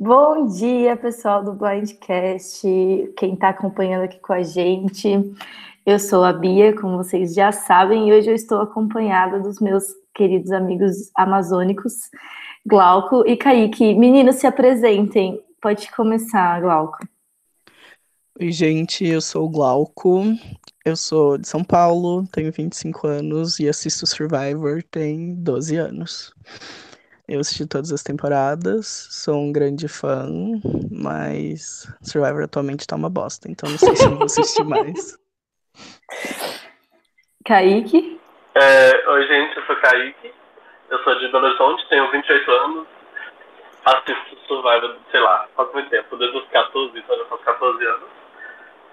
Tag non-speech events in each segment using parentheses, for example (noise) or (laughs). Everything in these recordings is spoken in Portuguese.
Bom dia, pessoal do Blindcast, quem está acompanhando aqui com a gente. Eu sou a Bia, como vocês já sabem, e hoje eu estou acompanhada dos meus queridos amigos amazônicos, Glauco e Kaique. Meninos, se apresentem. Pode começar, Glauco. Oi, gente, eu sou o Glauco, eu sou de São Paulo, tenho 25 anos e assisto Survivor tem 12 anos. Eu assisti todas as temporadas, sou um grande fã, mas Survivor atualmente tá uma bosta, então não sei se eu vou assistir mais. (laughs) Kaique? É, oi, gente, eu sou Kaique, eu sou de Belo Horizonte, tenho 28 anos, assisto Survivor, sei lá, faz muito tempo, desde os 14, então eu faço 14 anos.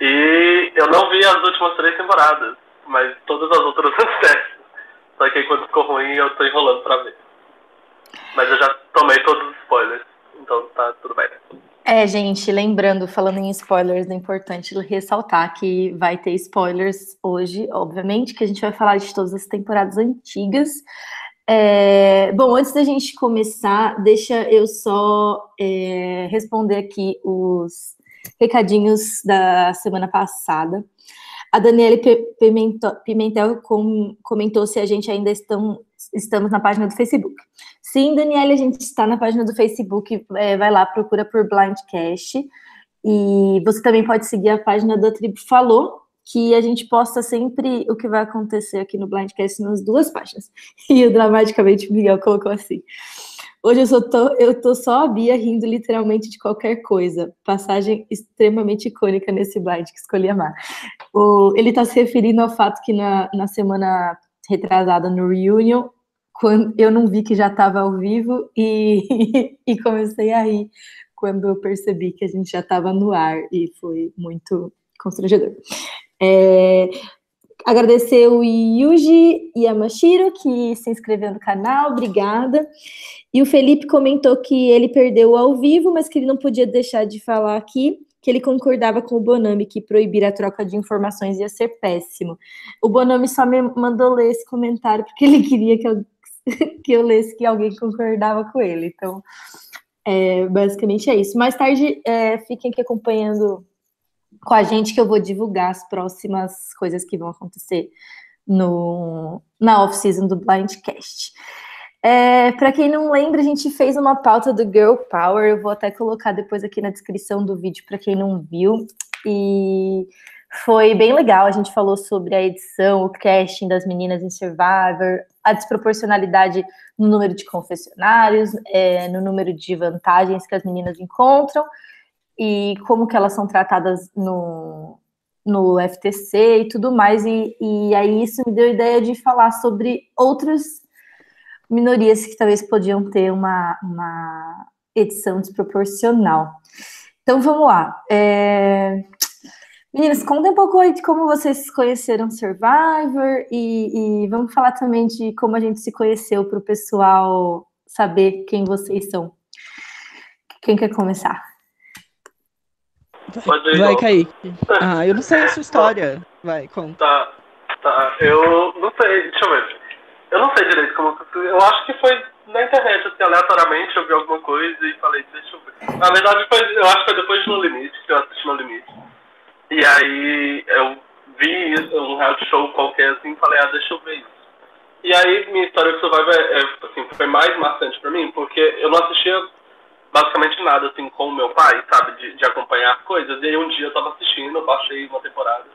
E eu não vi as últimas três temporadas, mas todas as outras (laughs) antes Só que aí quando ficou ruim eu tô enrolando pra ver. Mas eu já tomei todos os spoilers, então tá tudo bem. É, gente, lembrando, falando em spoilers, é importante ressaltar que vai ter spoilers hoje, obviamente, que a gente vai falar de todas as temporadas antigas. É, bom, antes da gente começar, deixa eu só é, responder aqui os recadinhos da semana passada. A Daniele Pimentel comentou se a gente ainda estão, estamos na página do Facebook. Sim, Daniele, a gente está na página do Facebook. É, vai lá, procura por Blindcast. E você também pode seguir a página da Tribo Falou, que a gente posta sempre o que vai acontecer aqui no Blindcast nas duas páginas. (laughs) E o dramaticamente Miguel colocou assim. Hoje eu, só tô, eu tô só a Bia rindo literalmente de qualquer coisa. Passagem extremamente icônica nesse blind que escolhi amar. O, ele está se referindo ao fato que na, na semana retrasada no Reunion, quando eu não vi que já estava ao vivo e, (laughs) e comecei a rir quando eu percebi que a gente já estava no ar e foi muito constrangedor. É, agradecer o Yuji Yamashiro, que se inscreveu no canal, obrigada. E o Felipe comentou que ele perdeu ao vivo, mas que ele não podia deixar de falar aqui que ele concordava com o Bonami que proibir a troca de informações ia ser péssimo. O Bonami só me mandou ler esse comentário porque ele queria que eu, (laughs) que eu lesse que alguém concordava com ele. Então, é, basicamente é isso. Mais tarde, é, fiquem aqui acompanhando com a gente que eu vou divulgar as próximas coisas que vão acontecer no, na off-season do Blindcast. É, para quem não lembra, a gente fez uma pauta do Girl Power, eu vou até colocar depois aqui na descrição do vídeo para quem não viu. E foi bem legal, a gente falou sobre a edição, o casting das meninas em Survivor, a desproporcionalidade no número de confessionários, é, no número de vantagens que as meninas encontram e como que elas são tratadas no, no FTC e tudo mais. E, e aí isso me deu a ideia de falar sobre outras minorias que talvez podiam ter uma, uma edição desproporcional. Então vamos lá. É... Meninas, contem um pouco aí de como vocês conheceram Survivor e, e vamos falar também de como a gente se conheceu para o pessoal saber quem vocês são. Quem quer começar? Vai, vai Kaique. Ah, eu não sei a sua história. Vai, conta. Tá, tá. Eu não sei, deixa eu ver. Eu não sei direito como. Eu acho que foi na internet, assim, aleatoriamente, eu vi alguma coisa e falei, deixa eu ver. Na verdade, foi, eu acho que foi depois de No Limite, que eu assisti No Limite. E aí eu vi um reality show qualquer assim e falei, ah, deixa eu ver isso. E aí minha história com Survivor é, é, assim, foi mais marcante pra mim, porque eu não assistia basicamente nada assim com o meu pai, sabe, de, de acompanhar as coisas. E aí um dia eu tava assistindo, eu baixei uma temporada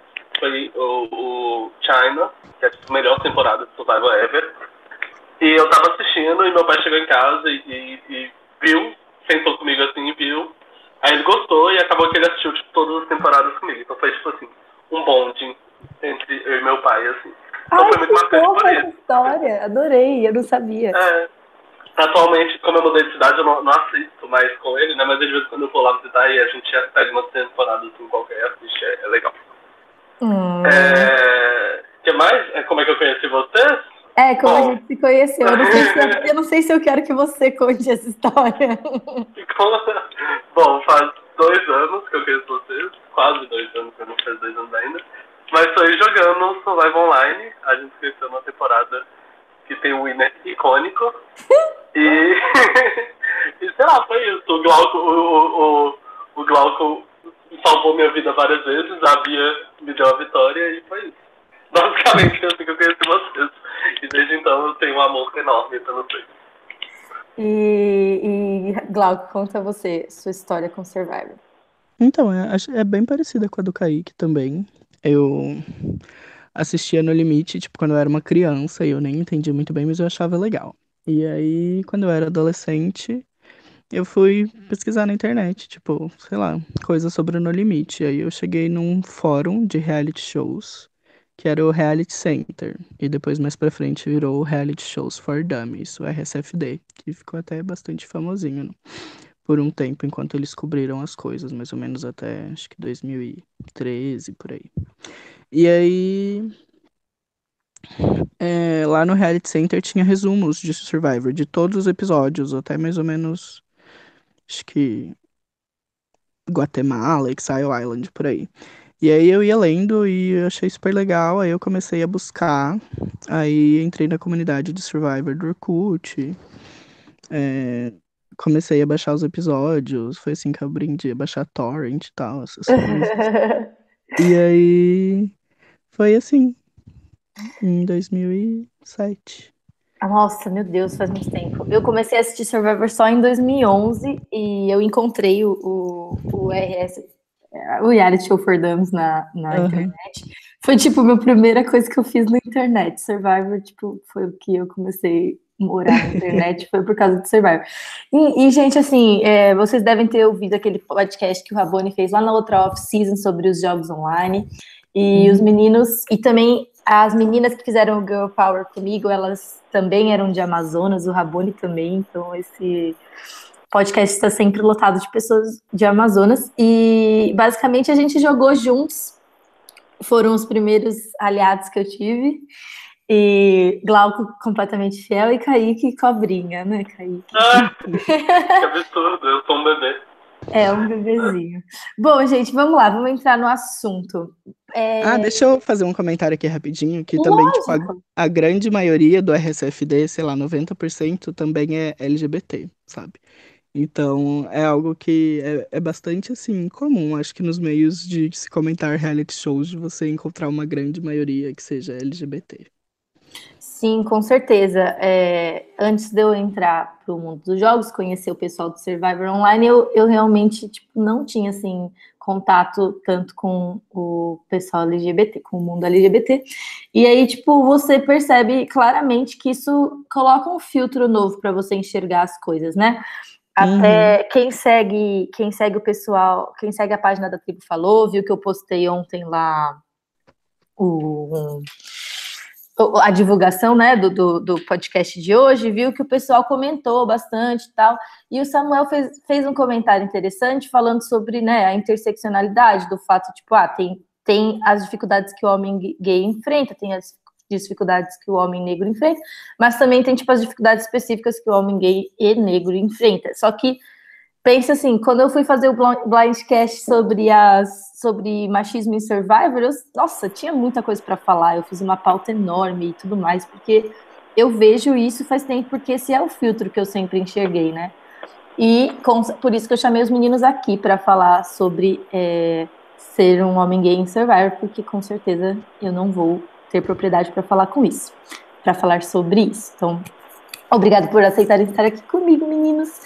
foi o, o China, que é a melhor temporada de Survival Ever. E eu tava assistindo e meu pai chegou em casa e, e, e viu, sentou comigo assim e viu. Aí ele gostou e acabou que ele assistiu tipo, todas as temporadas comigo. Então foi tipo assim, um bonde entre eu e meu pai, assim. Então Ai, foi muito marcante por isso. história, adorei, eu não sabia. É. Atualmente, como eu mudei de cidade, eu não, não assisto mais com ele, né? Mas de vez em quando eu vou lá visitar e a gente pega uma temporada assim qualquer, assiste, é, é legal. Hum. É, que mais? É, como é que eu conheci vocês? É, como Bom. a gente se conheceu. Eu não, sei se eu, eu não sei se eu quero que você conte essa história. Bom, faz dois anos que eu conheço vocês. Quase dois anos, eu não fiz dois anos ainda. Mas aí jogando Survival Online. A gente conheceu uma temporada que tem um winner icônico. (laughs) e, (laughs) E sei lá, foi isso. O Glauco, o, o, o Glauco salvou minha vida várias vezes, a Bia me deu a vitória e foi isso. Basicamente, assim que eu conheci vocês. E desde então eu tenho um amor enorme pelo vocês. E, e Glauco, conta você sua história com Survivor. Então, é, é bem parecida com a do Kaique também. Eu assistia No Limite, tipo, quando eu era uma criança, e eu nem entendia muito bem, mas eu achava legal. E aí, quando eu era adolescente, eu fui pesquisar na internet, tipo, sei lá, coisas sobre o No Limite. Aí eu cheguei num fórum de reality shows, que era o Reality Center. E depois, mais pra frente, virou o Reality Shows for Dummies, o RSFD, que ficou até bastante famosinho né? por um tempo, enquanto eles cobriram as coisas, mais ou menos até, acho que 2013, por aí. E aí, é, lá no Reality Center tinha resumos de Survivor, de todos os episódios, até mais ou menos, acho que Guatemala, Exile Island, por aí. E aí eu ia lendo e achei super legal, aí eu comecei a buscar, aí entrei na comunidade de Survivor do Orkut, é, comecei a baixar os episódios, foi assim que eu aprendi a baixar torrent e tal, essas coisas. (laughs) e aí foi assim, em 2007. Nossa, meu Deus, faz muito tempo. Eu comecei a assistir Survivor só em 2011 e eu encontrei o, o, o RS, o Reality Show for Dummies na, na uhum. internet. Foi, tipo, a minha primeira coisa que eu fiz na internet. Survivor, tipo, foi o que eu comecei a morar na internet, (laughs) foi por causa do Survivor. E, e gente, assim, é, vocês devem ter ouvido aquele podcast que o Rabone fez lá na outra off-season sobre os jogos online. E uhum. os meninos, e também as meninas que fizeram o Girl Power comigo, elas também eram de Amazonas, o Rabone também, então esse podcast está sempre lotado de pessoas de Amazonas. E basicamente a gente jogou juntos, foram os primeiros aliados que eu tive. E Glauco completamente fiel e Kaique cobrinha, né, Kaique? Ah, que absurdo, eu sou um bebê. É, um bebezinho. Bom, gente, vamos lá, vamos entrar no assunto. É... Ah, deixa eu fazer um comentário aqui rapidinho, que também, tipo, a, a, grande maioria do RSFD, sei lá, 90% também é LGBT, sabe? Então, é algo que é, é bastante, assim, comum, acho que nos meios de se comentar reality shows, de você encontrar uma grande maioria que seja LGBT. Sim, com certeza. É, antes de eu entrar para o mundo dos jogos, conhecer o pessoal do Survivor Online, eu, eu realmente tipo, não tinha assim contato tanto com o pessoal LGBT, com o mundo LGBT. E aí, tipo, você percebe claramente que isso coloca um filtro novo para você enxergar as coisas, né? Até uhum. quem segue, quem segue o pessoal, quem segue a página da Tribo Falou, viu que eu postei ontem lá o a divulgação né, do, do, do, podcast de hoje, viu que o pessoal comentou bastante e tal. E o Samuel fez, fez um comentário interessante falando sobre né, a interseccionalidade, do fato, tipo, ah, tem, tem as dificuldades que o homem gay enfrenta, tem as dificuldades que o homem negro enfrenta, mas também tem, tipo, as dificuldades específicas que o homem gay e negro enfrenta. Só que pensa assim, quando eu fui fazer o blindcast sobre as sobre machismo em Survivor, eu, nossa, tinha muita coisa para falar. Eu fiz uma pauta enorme e tudo mais, porque eu vejo isso faz tempo, porque esse é o filtro que eu sempre enxerguei, né? E com, por isso que eu chamei os meninos aqui para falar sobre é, ser um homem gay em Survivor, porque com certeza eu não vou ter propriedade para falar com isso, para falar sobre isso. Então, obrigado por aceitarem estar aqui comigo, meninos.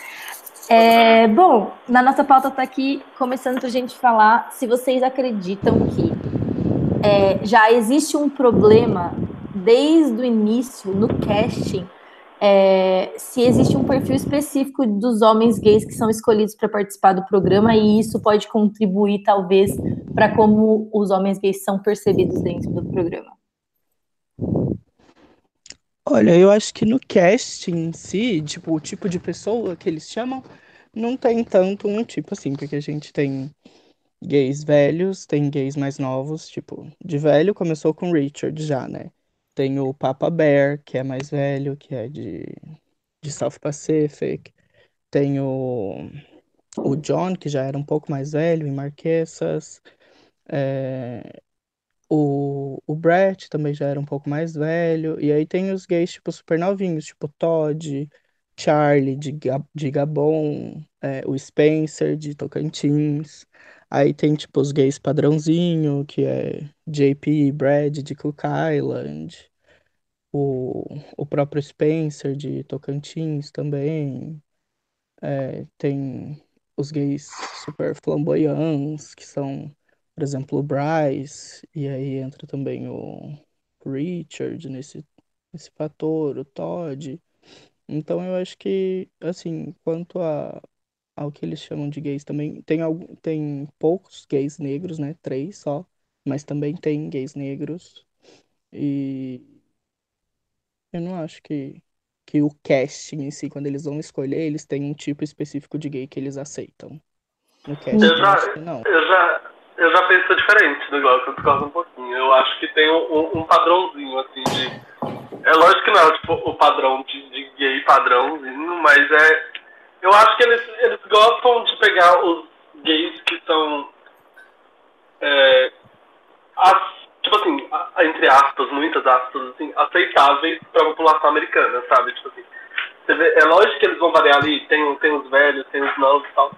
É, bom, na nossa pauta está aqui começando para a gente falar se vocês acreditam que é, já existe um problema desde o início no casting, é, se existe um perfil específico dos homens gays que são escolhidos para participar do programa e isso pode contribuir talvez para como os homens gays são percebidos dentro do programa. Olha, eu acho que no casting em si, tipo, o tipo de pessoa que eles chamam, não tem tanto um tipo assim, porque a gente tem gays velhos, tem gays mais novos, tipo, de velho começou com Richard já, né? Tem o Papa Bear, que é mais velho, que é de, de South Pacific. Tem o, o John, que já era um pouco mais velho, em Marquesas. É, o, o Brett também já era um pouco mais velho. E aí tem os gays, tipo, super novinhos, tipo Todd, Charlie de, de Gabon, é, o Spencer de Tocantins. Aí tem, tipo, os gays padrãozinho, que é JP Brad de Cook Island. O, o próprio Spencer de Tocantins também. É, tem os gays super flamboyantes, que são, por exemplo, o Bryce. E aí entra também o Richard nesse, nesse fator, o Todd. Então eu acho que, assim, quanto a, ao que eles chamam de gays também, tem, algum, tem poucos gays negros, né? Três só, mas também tem gays negros. E eu não acho que, que o casting em si, quando eles vão escolher, eles têm um tipo específico de gay que eles aceitam. No casting, eu já, não. Eu já, eu já penso diferente do que eu discordo um pouquinho. Eu acho que tem um, um padrãozinho, assim, de é lógico que não é tipo, o padrão de, de gay padrãozinho, mas é. Eu acho que eles, eles gostam de pegar os gays que são. É, as, tipo assim, entre aspas, muitas aspas, assim, aceitáveis para a população americana, sabe? Tipo assim, vê, é lógico que eles vão variar ali, tem, tem os velhos, tem os novos e tal,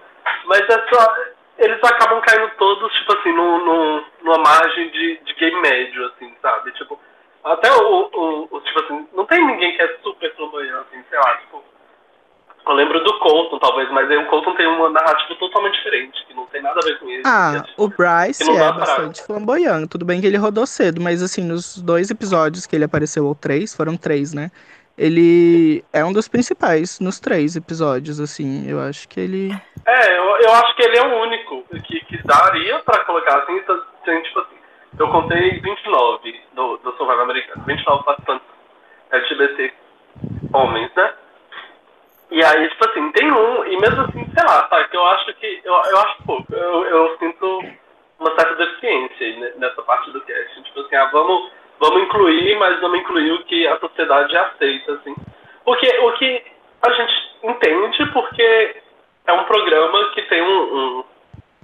mas é só. Eles acabam caindo todos, tipo assim, no, no, numa margem de, de gay médio, assim, sabe? Tipo, até o, o, o, tipo assim, não tem ninguém que é super flamboyante, assim, sei lá, tipo. Eu lembro do Colton, talvez, mas aí o Colton tem uma narrativa totalmente diferente, que não tem nada a ver com isso. Ah, é, tipo, o Bryce é bastante flamboyante. Tudo bem que ele rodou cedo, mas assim, nos dois episódios que ele apareceu, ou três, foram três, né? Ele é um dos principais nos três episódios, assim, eu acho que ele. É, eu, eu acho que ele é o único que, que daria pra colocar assim, tem, tipo assim eu contei 29 do, do Survival americano, 29 participantes LGBT homens, né? E aí, tipo assim, tem um, e mesmo assim, sei lá, sabe, que eu acho que, eu, eu acho pouco, eu, eu sinto uma certa deficiência nessa parte do cast. Tipo assim, ah, vamos, vamos incluir, mas vamos incluir o que a sociedade aceita, assim. Porque o que a gente entende, porque é um programa que tem um, um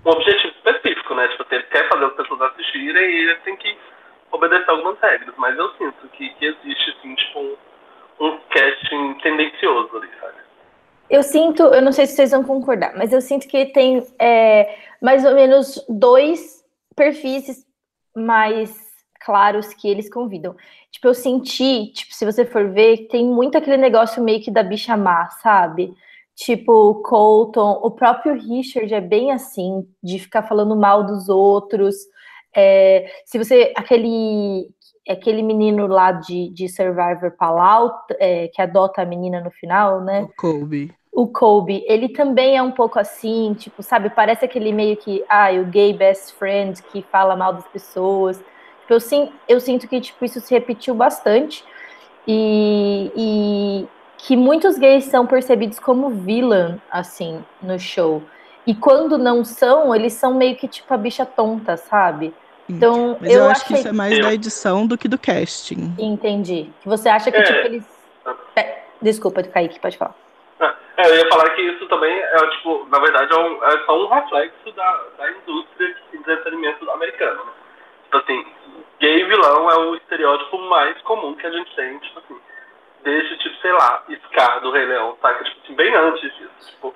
um objetivo específico, né? Tipo, ele quer fazer as pessoas assistirem e ele tem que obedecer algumas regras. Mas eu sinto que, que existe, assim, tipo, um, um casting tendencioso ali, sabe? Eu sinto, eu não sei se vocês vão concordar, mas eu sinto que tem é, mais ou menos dois perfis mais claros que eles convidam. Tipo, eu senti, tipo, se você for ver, tem muito aquele negócio meio que da bicha má, sabe? Tipo, o Colton, o próprio Richard é bem assim, de ficar falando mal dos outros. É, se você. Aquele, aquele menino lá de, de Survivor Palau, é, que adota a menina no final, né? O Colby. O Colby, ele também é um pouco assim, tipo, sabe? Parece aquele meio que, ah, o gay best friend que fala mal das pessoas. Eu, sim, eu sinto que tipo, isso se repetiu bastante. E, e, que muitos gays são percebidos como vilã, assim, no show. E quando não são, eles são meio que tipo a bicha tonta, sabe? Então, Mas eu, eu acho que isso é mais da edição do que do casting. Entendi. Que você acha que, é. tipo, eles. Desculpa, Kaique, pode falar. É, eu ia falar que isso também é, tipo, na verdade, é, um, é só um reflexo da, da indústria de entretenimento americana, né? Tipo assim, gay vilão é o estereótipo mais comum que a gente tem, tipo assim desde, tipo, sei lá, Scar do Rei Leão, saca? Tipo, assim, bem antes disso. Tipo,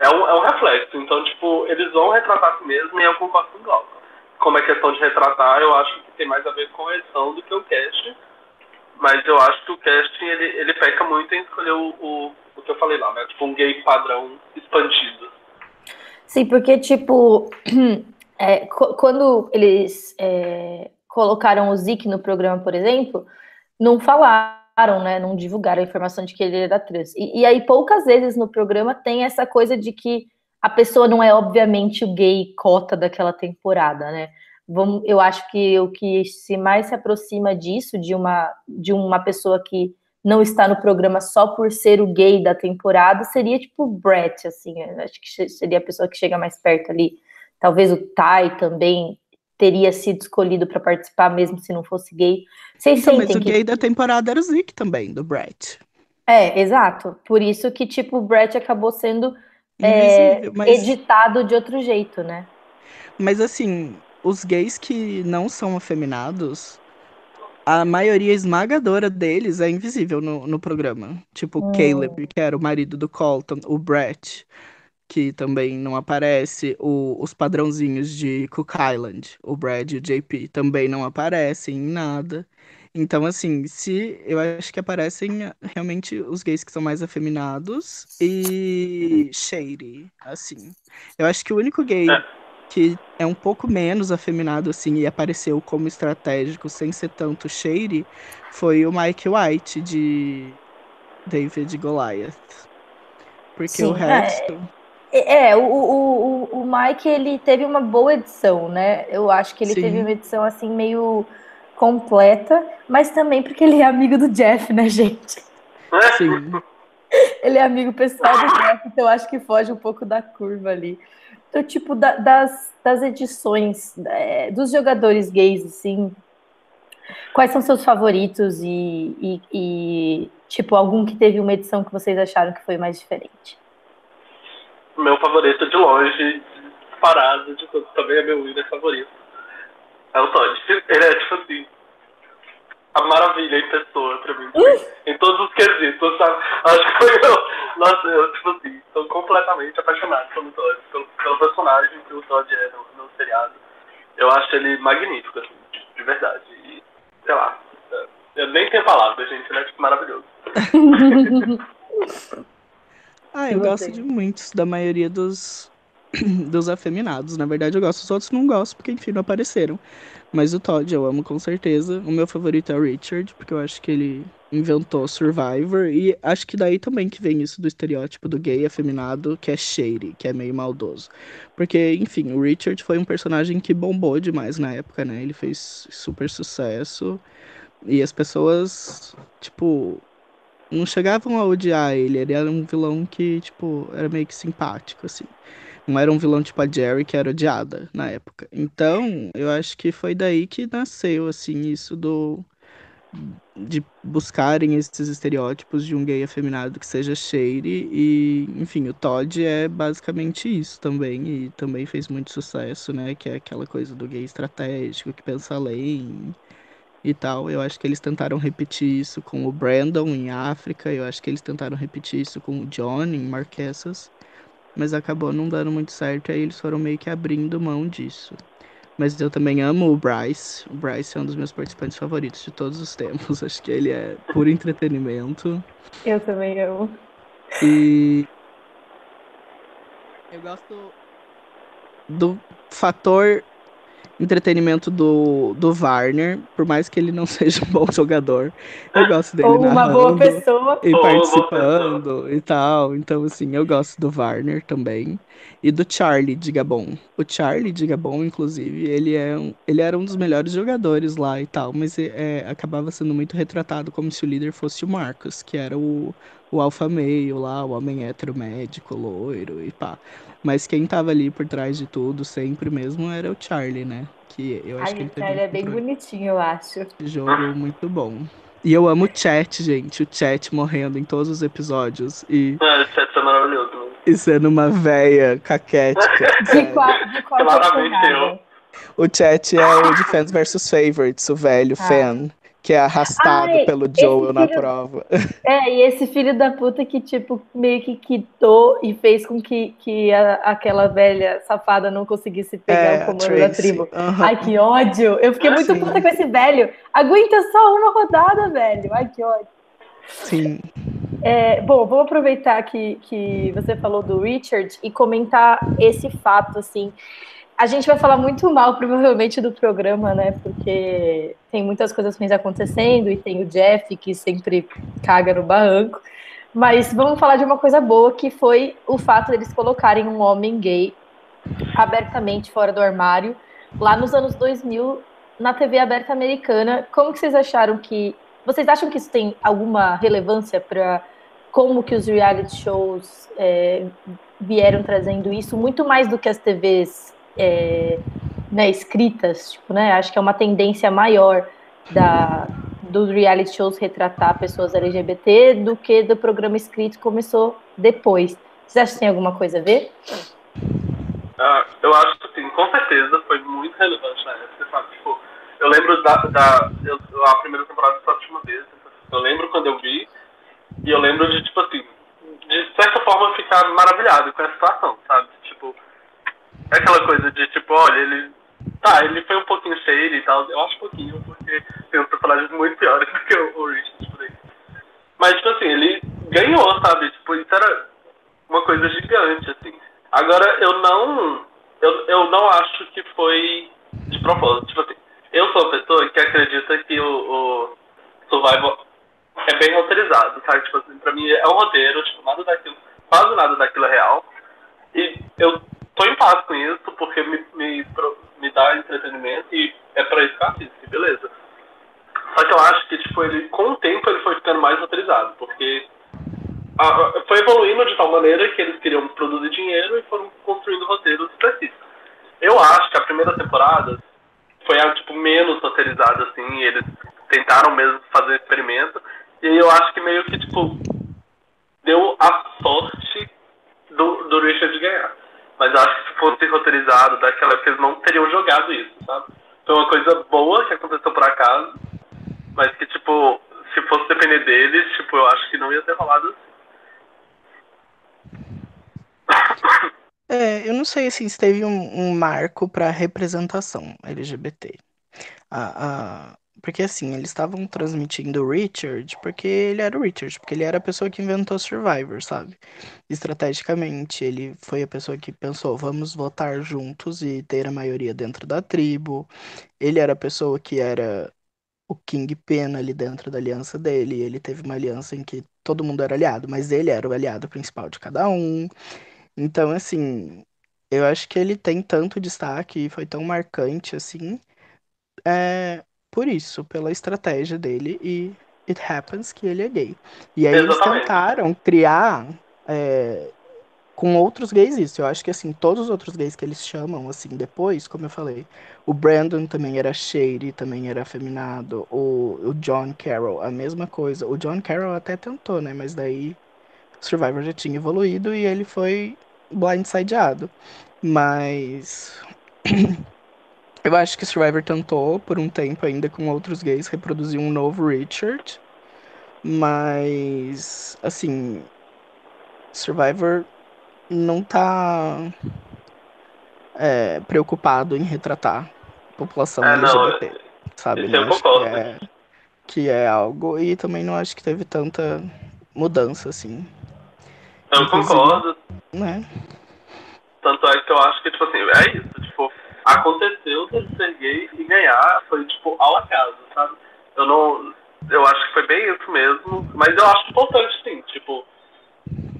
é um, é um reflexo. Então, tipo, eles vão retratar si mesmo e eu concordo com o Glauco. Como é questão de retratar, eu acho que tem mais a ver com a edição do que o cast. Mas eu acho que o casting, ele, ele peca muito em escolher o, o, o que eu falei lá, né? Tipo, um gay padrão expandido. Sim, porque, tipo, (clears throat) é, quando eles é, colocaram o Zik no programa, por exemplo, não falaram né, não divulgaram a informação de que ele era trans. E, e, aí, poucas vezes no programa tem essa coisa de que a pessoa não é, obviamente, o gay cota daquela temporada, né? Vamos, eu acho que o que se mais se aproxima disso, de uma, de uma pessoa que não está no programa só por ser o gay da temporada, seria tipo o Brett, assim, acho que seria a pessoa que chega mais perto ali. Talvez o Ty também teria sido escolhido para participar, mesmo se não fosse gay. Vocês então, mas o que... gay da temporada era o Zeke também, do Brett. É, exato. Por isso que, tipo, o Brett acabou sendo é, mas... editado de outro jeito, né? Mas, assim, os gays que não são afeminados, a maioria esmagadora deles é invisível no, no programa. Tipo, o Hum. Caleb, que era o marido do Colton, o Brett, que também não aparece, o- os padrãozinhos de Cook Island, o Brad e o JP, também não aparecem em nada. Então, assim, se eu acho que aparecem ah, realmente os gays que são mais afeminados e shady, assim. Eu acho que o único gay É. que é um pouco menos afeminado, assim, e apareceu como estratégico sem ser tanto shady, foi o Mike White de David e Goliath. Porque Sim, o resto. É, o, o, o, o Mike, ele teve uma boa edição, né? Eu acho que ele Sim. teve uma edição, assim, meio completa, mas também porque ele é amigo do Jeff, né, gente? Sim. (laughs) Ele é amigo pessoal do Jeff, então eu acho que foge um pouco da curva ali. Então, tipo, da- das, das edições, é, dos jogadores gays, assim, quais são seus favoritos e, e, e, tipo, algum que teve uma edição que vocês acharam que foi mais diferente? Meu favorito de longe, disparado de todos, também é meu winner favorito. É o Todd. Ele é, tipo assim, a maravilha em pessoa pra mim. em todos os quesitos, sabe? Acho que foi eu. Nossa, eu, tipo assim, tô completamente apaixonado pelo Todd, pelo, pelo personagem que o Todd é no, no seriado. Eu acho ele magnífico, assim, de, de verdade. E, sei lá, eu nem tenho palavras, gente, ele é tipo maravilhoso. (laughs) Ah, eu gosto de muitos, da maioria dos, (clears throat) dos afeminados. Na verdade, eu gosto, os outros não gosto, porque, enfim, não apareceram. Mas o Todd eu amo com certeza. O meu favorito é o Richard, porque eu acho que ele inventou Survivor. E acho que daí também que vem isso do estereótipo do gay afeminado, que é shady, que é meio maldoso. Porque, enfim, o Richard foi um personagem que bombou demais na época, né? Ele fez super sucesso. E as pessoas, tipo, não chegavam a odiar ele. Ele era um vilão que, tipo, era meio que simpático, assim. Não era um vilão tipo a Jerry, que era odiada na época. Então, eu acho que foi daí que nasceu, assim, isso do. De buscarem esses estereótipos de um gay afeminado que seja shady. E, enfim, o Todd é basicamente isso também. E também fez muito sucesso, né? Que é aquela coisa do gay estratégico que pensa além e tal. Eu acho que eles tentaram repetir isso com o Brandon em África, eu acho que eles tentaram repetir isso com o John em Marquesas, mas acabou não dando muito certo, aí eles foram meio que abrindo mão disso. Mas eu também amo o Bryce. O Bryce é um dos meus participantes favoritos de todos os tempos. (laughs) Acho que ele é puro entretenimento. Eu também amo. E eu gosto do fator entretenimento do, do Warner, por mais que ele não (laughs) seja um bom jogador. Eu gosto dele Ou uma boa pessoa. e Ou participando e tal. Então, assim, eu gosto do Warner também. E do Charlie de Gabon. O Charlie de Gabon, inclusive, ele, é um, ele era um dos melhores jogadores lá e tal, mas é, acabava sendo muito retratado como se o líder fosse o Marcos, que era o, o alfa meio lá, o homem hétero médico, loiro e pá. Mas quem tava ali por trás de tudo, sempre mesmo, era o Charlie, né? Que eu acho que Ai, teve ele um é bem bonitinho, eu acho. jogo muito bom. E eu amo o chat, gente. O chat morrendo em todos os episódios. E, É, esse é maravilhoso. né? e sendo uma véia caquética. (laughs) De qual, de qual Claramente? O chat é o de Fans vs Favorites, o velho Ah. fan, que é arrastado Ai, pelo Joel na filho- prova. É, e esse filho da puta que, tipo, meio que quitou e fez com que, que a- aquela velha safada não conseguisse pegar É, o comando da Tracy. tribo. Aham. Ai, que ódio! Eu fiquei muito Sim. puta com esse velho. Aguenta só uma rodada, velho. Ai, que ódio. Sim. É, bom, vou aproveitar que, que você falou do Richard e comentar esse fato, assim. A gente vai falar muito mal, provavelmente, do programa, né? Porque tem muitas coisas ruins acontecendo e tem o Jeff que sempre caga no barranco. Mas vamos falar de uma coisa boa, que foi o fato deles colocarem um homem gay abertamente fora do armário, lá nos anos 2000, na TV aberta americana. Como que vocês acharam que vocês acham que isso tem alguma relevância para como que os reality shows é, vieram trazendo isso, muito mais do que as TVs é, né, escritas, tipo, né? Acho que é uma tendência maior da, dos reality shows retratar pessoas LGBT do que do programa escrito que começou depois. Vocês acham que tem alguma coisa a ver? Ah, eu acho que sim, com certeza foi muito relevante na época, sabe? Tipo, eu lembro da, da eu, a primeira temporada de uma vez. Eu lembro quando eu vi, e eu lembro de, tipo assim, de certa forma ficar maravilhado com a situação, sabe? Tipo, é aquela coisa de, tipo, olha, ele. Tá, ele foi um pouquinho cheio e tal, eu acho pouquinho, porque tem uns personagens muito piores (laughs) do que o, o Richard por aí. Mas, tipo assim, ele ganhou, sabe? Tipo, isso era uma coisa gigante, assim. Agora, eu não. Eu, eu não acho que foi de propósito. Tipo assim, eu sou uma pessoa que acredita que o, o Survival é bem roteirizado, sabe? Tipo assim, pra mim é um roteiro, tipo, nada daquilo, quase nada daquilo é real. E eu tô em paz com isso, porque me, me, me dá entretenimento e é pra isso que eu assisto, beleza. Só que eu acho que, tipo, ele, com o tempo ele foi ficando mais roteirizado, porque a, foi evoluindo de tal maneira que eles queriam produzir dinheiro e foram construindo roteiros específicos. Eu acho que a primeira temporada foi a, tipo, menos roteirizada, assim, eles tentaram mesmo fazer experimento, e eu acho que meio que, tipo, deu a sorte do, do Richard ganhar. Mas eu acho que se fosse roteirizado daquela época, eles não teriam jogado isso, sabe? Foi uma coisa boa que aconteceu por acaso, mas que, tipo, se fosse depender deles, tipo, eu acho que não ia ter rolado assim. (coughs) É, eu não sei assim, se teve um, um marco para representação LGBT. A, a, porque assim, eles estavam transmitindo o Richard porque ele era o Richard, porque ele era a pessoa que inventou Survivor, sabe? Estrategicamente, ele foi a pessoa que pensou, vamos votar juntos e ter a maioria dentro da tribo. Ele era a pessoa que era o Kingpin ali dentro da aliança dele. Ele teve uma aliança em que todo mundo era aliado, mas ele era o aliado principal de cada um. Então, assim, eu acho que ele tem tanto destaque e foi tão marcante assim. É, por isso, pela estratégia dele e it happens que ele é gay. E aí eles tentaram criar é, com outros gays isso. Eu acho que assim, todos os outros gays que eles chamam assim depois, como eu falei, o Brandon também era shady, também era afeminado, o, o John Carroll, a mesma coisa. O John Carroll até tentou, né, mas daí Survivor já tinha evoluído e ele foi blindsideado. Mas (clears throat) Eu acho que Survivor tentou, por um tempo ainda com outros gays, reproduzir um novo Richard. Mas, assim, Survivor não tá é, preocupado em retratar a população é, LGBT, não, sabe? Não acho que é, que é algo. E também não acho que teve tanta mudança, assim. Eu Inclusive, concordo. Né? Tanto é que eu acho que, tipo assim, é isso, aconteceu dele ser gay e ganhar foi, tipo, ao acaso, sabe? Eu não. Eu acho que foi bem isso mesmo, mas eu acho importante, sim. Tipo,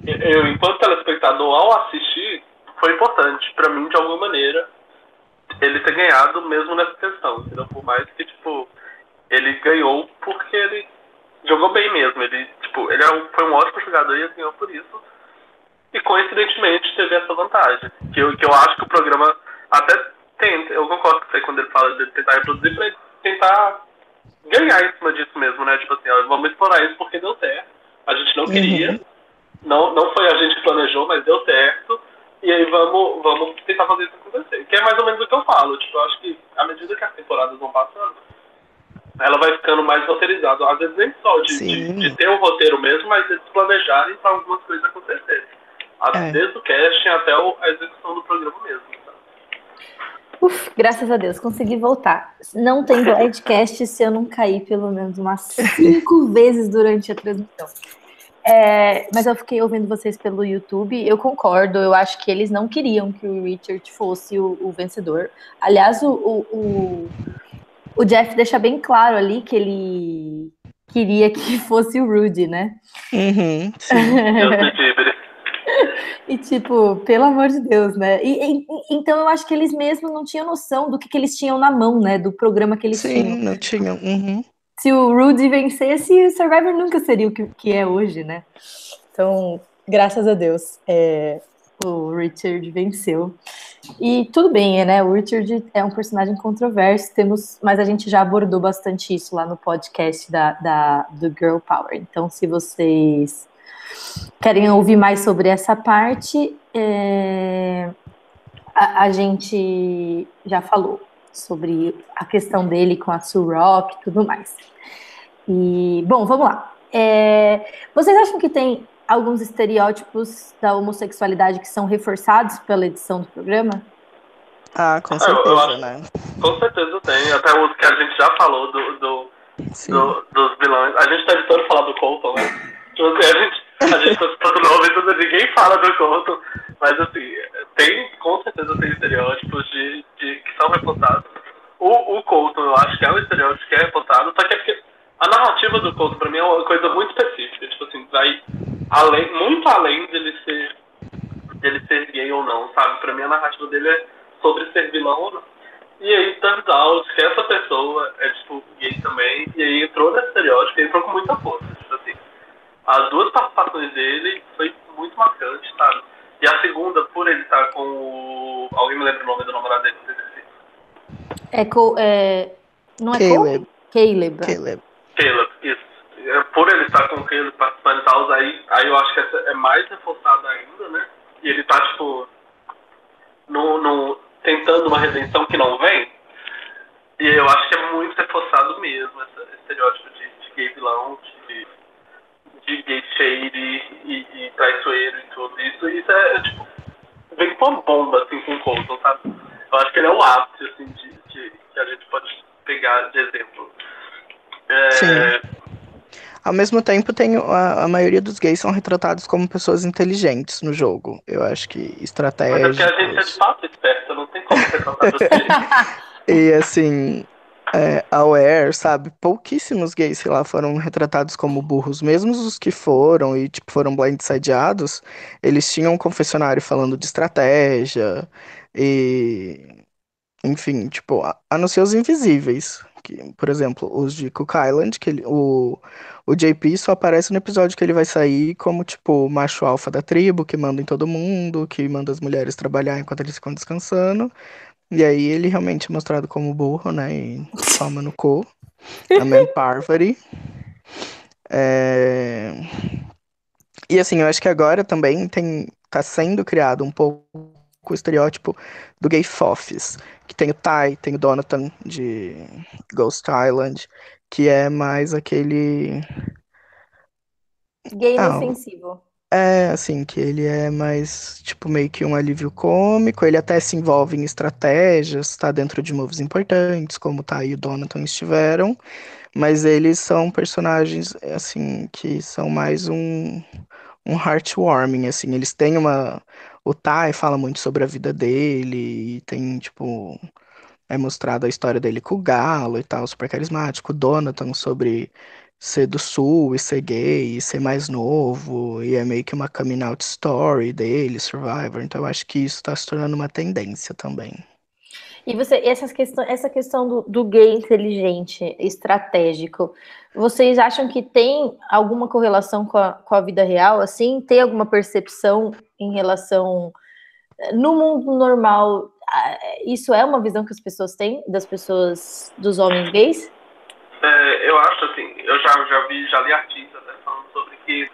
eu, enquanto telespectador, ao assistir, foi importante para mim, de alguma maneira, ele ter ganhado mesmo nessa questão, entendeu? Por mais que, tipo, ele ganhou porque ele jogou bem mesmo. Ele, tipo, ele é um, foi um ótimo jogador e ganhou por isso. E coincidentemente teve essa vantagem. Que eu, que eu acho que o programa até Tenta, eu concordo com você quando ele fala de tentar reproduzir pra tentar ganhar em cima disso mesmo, né? Tipo assim, ó, vamos explorar isso porque deu certo. A gente não queria, uhum. não, não foi a gente que planejou, mas deu certo. E aí vamos, vamos tentar fazer isso acontecer. Que é mais ou menos o que eu falo. Tipo, eu acho que à medida que as temporadas vão passando, ela vai ficando mais roteirizada. Às vezes nem só de, de, de, ter um roteiro mesmo, mas de planejarem para algumas coisas acontecerem. É. Desde o casting até a execução do programa mesmo. Uf, graças a Deus, consegui voltar. Não tem podcast se eu não cair pelo menos umas cinco (laughs) vezes durante a transmissão. É, mas eu fiquei ouvindo vocês pelo YouTube, eu concordo, eu acho que eles não queriam que o Richard fosse o, o vencedor. Aliás, o, o, o, Jeff deixa bem claro ali que ele queria que fosse o Rudy, né? Uhum, sim. E tipo, pelo amor de Deus, né? E, e, então eu acho que eles mesmos não tinham noção do que, que eles tinham na mão, né? Do programa que eles Sim, tinham. Sim, não tinham. Uhum. Se o Rudy vencesse, o Survivor nunca seria o que, que é hoje, né? Então, graças a Deus, é, o Richard venceu. E tudo bem, né? O Richard é um personagem controverso, temos, mas a gente já abordou bastante isso lá no podcast da, da do Girl Power. Então, se vocês querem ouvir mais sobre essa parte, é, a, a, gente já falou sobre a questão dele com a Sue Rock e tudo mais. E, bom, vamos lá. É, vocês acham que tem alguns estereótipos da homossexualidade que são reforçados pela edição do programa? Ah, com certeza, eu, eu né? Com certeza tem. Até os que a gente já falou do, do, do dos vilões. A gente tá evitando falar do Colton, né? Tipo assim, a gente, a gente tá escutando novo e ninguém fala do Colton. Mas assim, tem, com certeza tem estereótipos de, de que são reforçados. O, o Colton, eu acho que é um estereótipo que é reforçado, só que é porque a narrativa do Colton, pra mim, é uma coisa muito específica. Tipo assim, vai além, muito além dele ser, dele ser gay ou não, sabe? Pra mim, a narrativa dele é sobre ser vilão ou não. E aí, turns out que essa pessoa é, tipo, gay também, e aí entrou nesse estereótipo e entrou com muita força. Tipo assim, as duas participações dele foi muito marcante, sabe? E a segunda, por ele estar com o. Alguém me lembra o nome do namorado dele? É, co, é... Não é Caleb. Caleb. Caleb. Caleb, isso. É, por ele estar com o Caleb participando e tal, aí, aí eu acho que essa é mais reforçado ainda, né? E ele tá, tipo, no, no, tentando uma redenção que não vem. E eu acho que é muito reforçado mesmo esse estereótipo de, de gay vilão, de, de gay shade e, e traiçoeiro e tudo isso. Isso é, é, tipo, vem com uma bomba, assim, com o Colton, sabe? Eu acho que ele é o ápice, assim, de, de, que a gente pode pegar de exemplo. É... Sim. Ao mesmo tempo, tem a, a, maioria dos gays são retratados como pessoas inteligentes no jogo. Eu acho que estratégia. Mas é porque a gente é de fato esperta, não tem como retratar (laughs) assim. E assim, é, aware, sabe? Pouquíssimos gays, sei lá, foram retratados como burros. Mesmo os que foram e, tipo, foram blindsideados, eles tinham um confessionário falando de estratégia e... Enfim, tipo, a, a não ser os invisíveis. Que, por exemplo, os de Cook Island, que ele, o, o JP só aparece no episódio que ele vai sair como, tipo, o macho alfa da tribo, que manda em todo mundo, que manda as mulheres trabalhar enquanto eles ficam descansando. E aí ele realmente é mostrado como burro, né? E toma no cu. Man (laughs) Parvati. É... E assim, eu acho que agora também tem, tá sendo criado um pouco o estereótipo do gay fofis. Que tem o Ty, tem o Donatan de Ghost Island, que é mais aquele. Gay ah, inofensivo. É, assim, que ele é mais, tipo, meio que um alívio cômico, ele até se envolve em estratégias, tá dentro de moves importantes, como tá e o Donaton estiveram, mas eles são personagens, assim, que são mais um, um heartwarming, assim, eles têm uma... O Tai fala muito sobre a vida dele, e tem, tipo, é mostrada a história dele com o Galo e tal, super carismático, o Donaton sobre ser do sul e ser gay e ser mais novo, e é meio que uma coming out story dele, Survivor. Então eu acho que isso está se tornando uma tendência também. E você, essa questão, essa questão do, do gay inteligente, estratégico, vocês acham que tem alguma correlação com a, com a vida real? Assim, tem alguma percepção em relação no mundo normal? Isso é uma visão que as pessoas têm das pessoas, dos homens gays? É, eu acho assim, eu já, já vi, já li artigos né, falando sobre que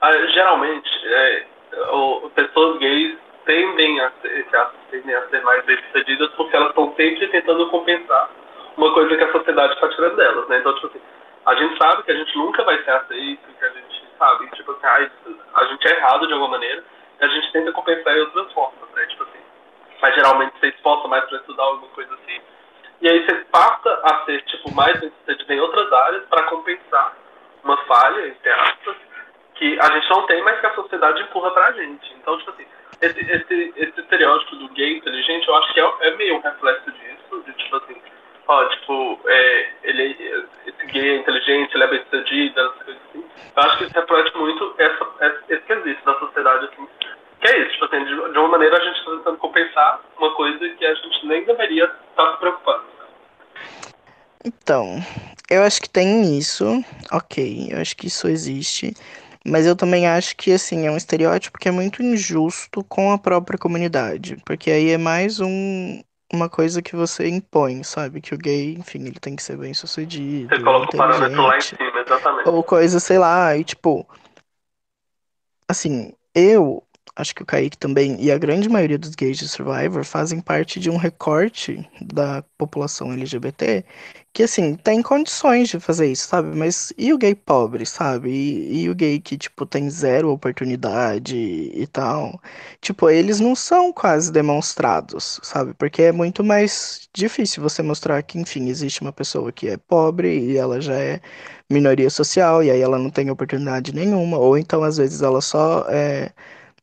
ah, geralmente é, o, pessoas gays tendem a, ser, tendem a ser mais bem-sucedidas porque elas estão sempre tentando compensar uma coisa que a sociedade está tirando delas, né? Então, tipo assim, a gente sabe que a gente nunca vai ser aceito, que a gente sabe, tipo assim, a, a gente é errado de alguma maneira, e a gente tenta compensar em outras formas, né? Tipo assim, mas geralmente você exposta mais para estudar alguma coisa assim, e aí você passa a ser tipo, mais bem-sucedido em outras áreas para compensar uma falha, entre aspas, que a gente não tem, mas que a sociedade empurra pra gente. Então, tipo assim, esse, esse, esse estereótipo do gay inteligente, eu acho que é, é meio um reflexo disso, de tipo assim, ó, tipo, é, ele, esse gay é inteligente, ele é bem-sucedido, essas coisas assim. Eu acho que isso reflete muito essa, esse quesito da sociedade, assim, que é isso, tipo assim, de, de uma maneira a gente está tentando compensar uma coisa que a gente nem deveria estar tá se preocupando. Então, eu acho que tem isso, ok, eu acho que isso existe, mas eu também acho que, assim, é um estereótipo que é muito injusto com a própria comunidade, porque aí é mais um, uma coisa que você impõe, sabe? Que o gay, enfim, ele tem que ser bem sucedido. Você coloca o parâmetro lá em cima, exatamente. Ou coisa, sei lá, e tipo. Assim, eu acho que o Kaique também, e a grande maioria dos gays de Survivor fazem parte de um recorte da população LGBT que, assim, tem condições de fazer isso, sabe? Mas e o gay pobre, sabe? E, e o gay que, tipo, tem zero oportunidade e tal? Tipo, eles não são quase demonstrados, sabe? Porque é muito mais difícil você mostrar que, enfim, existe uma pessoa que é pobre e ela já é minoria social e aí ela não tem oportunidade nenhuma, ou então, às vezes, ela só é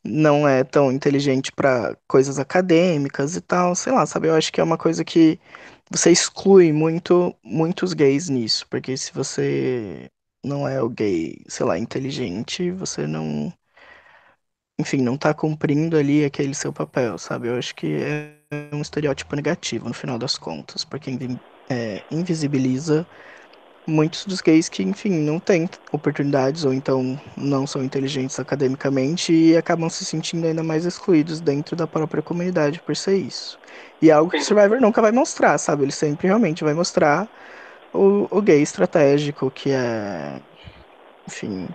não é tão inteligente para coisas acadêmicas e tal, sei lá, sabe? Eu acho que é uma coisa que você exclui muito muitos gays nisso, porque se você não é o gay, sei lá, inteligente, você não, enfim, não tá cumprindo ali aquele seu papel, sabe? Eu acho que é um estereótipo negativo no final das contas, porque é, invisibiliza muitos dos gays que, enfim, não têm oportunidades ou então não são inteligentes academicamente e acabam se sentindo ainda mais excluídos dentro da própria comunidade por ser isso. E é algo que o Survivor nunca vai mostrar, sabe? Ele sempre realmente vai mostrar o, o gay estratégico, que é, enfim,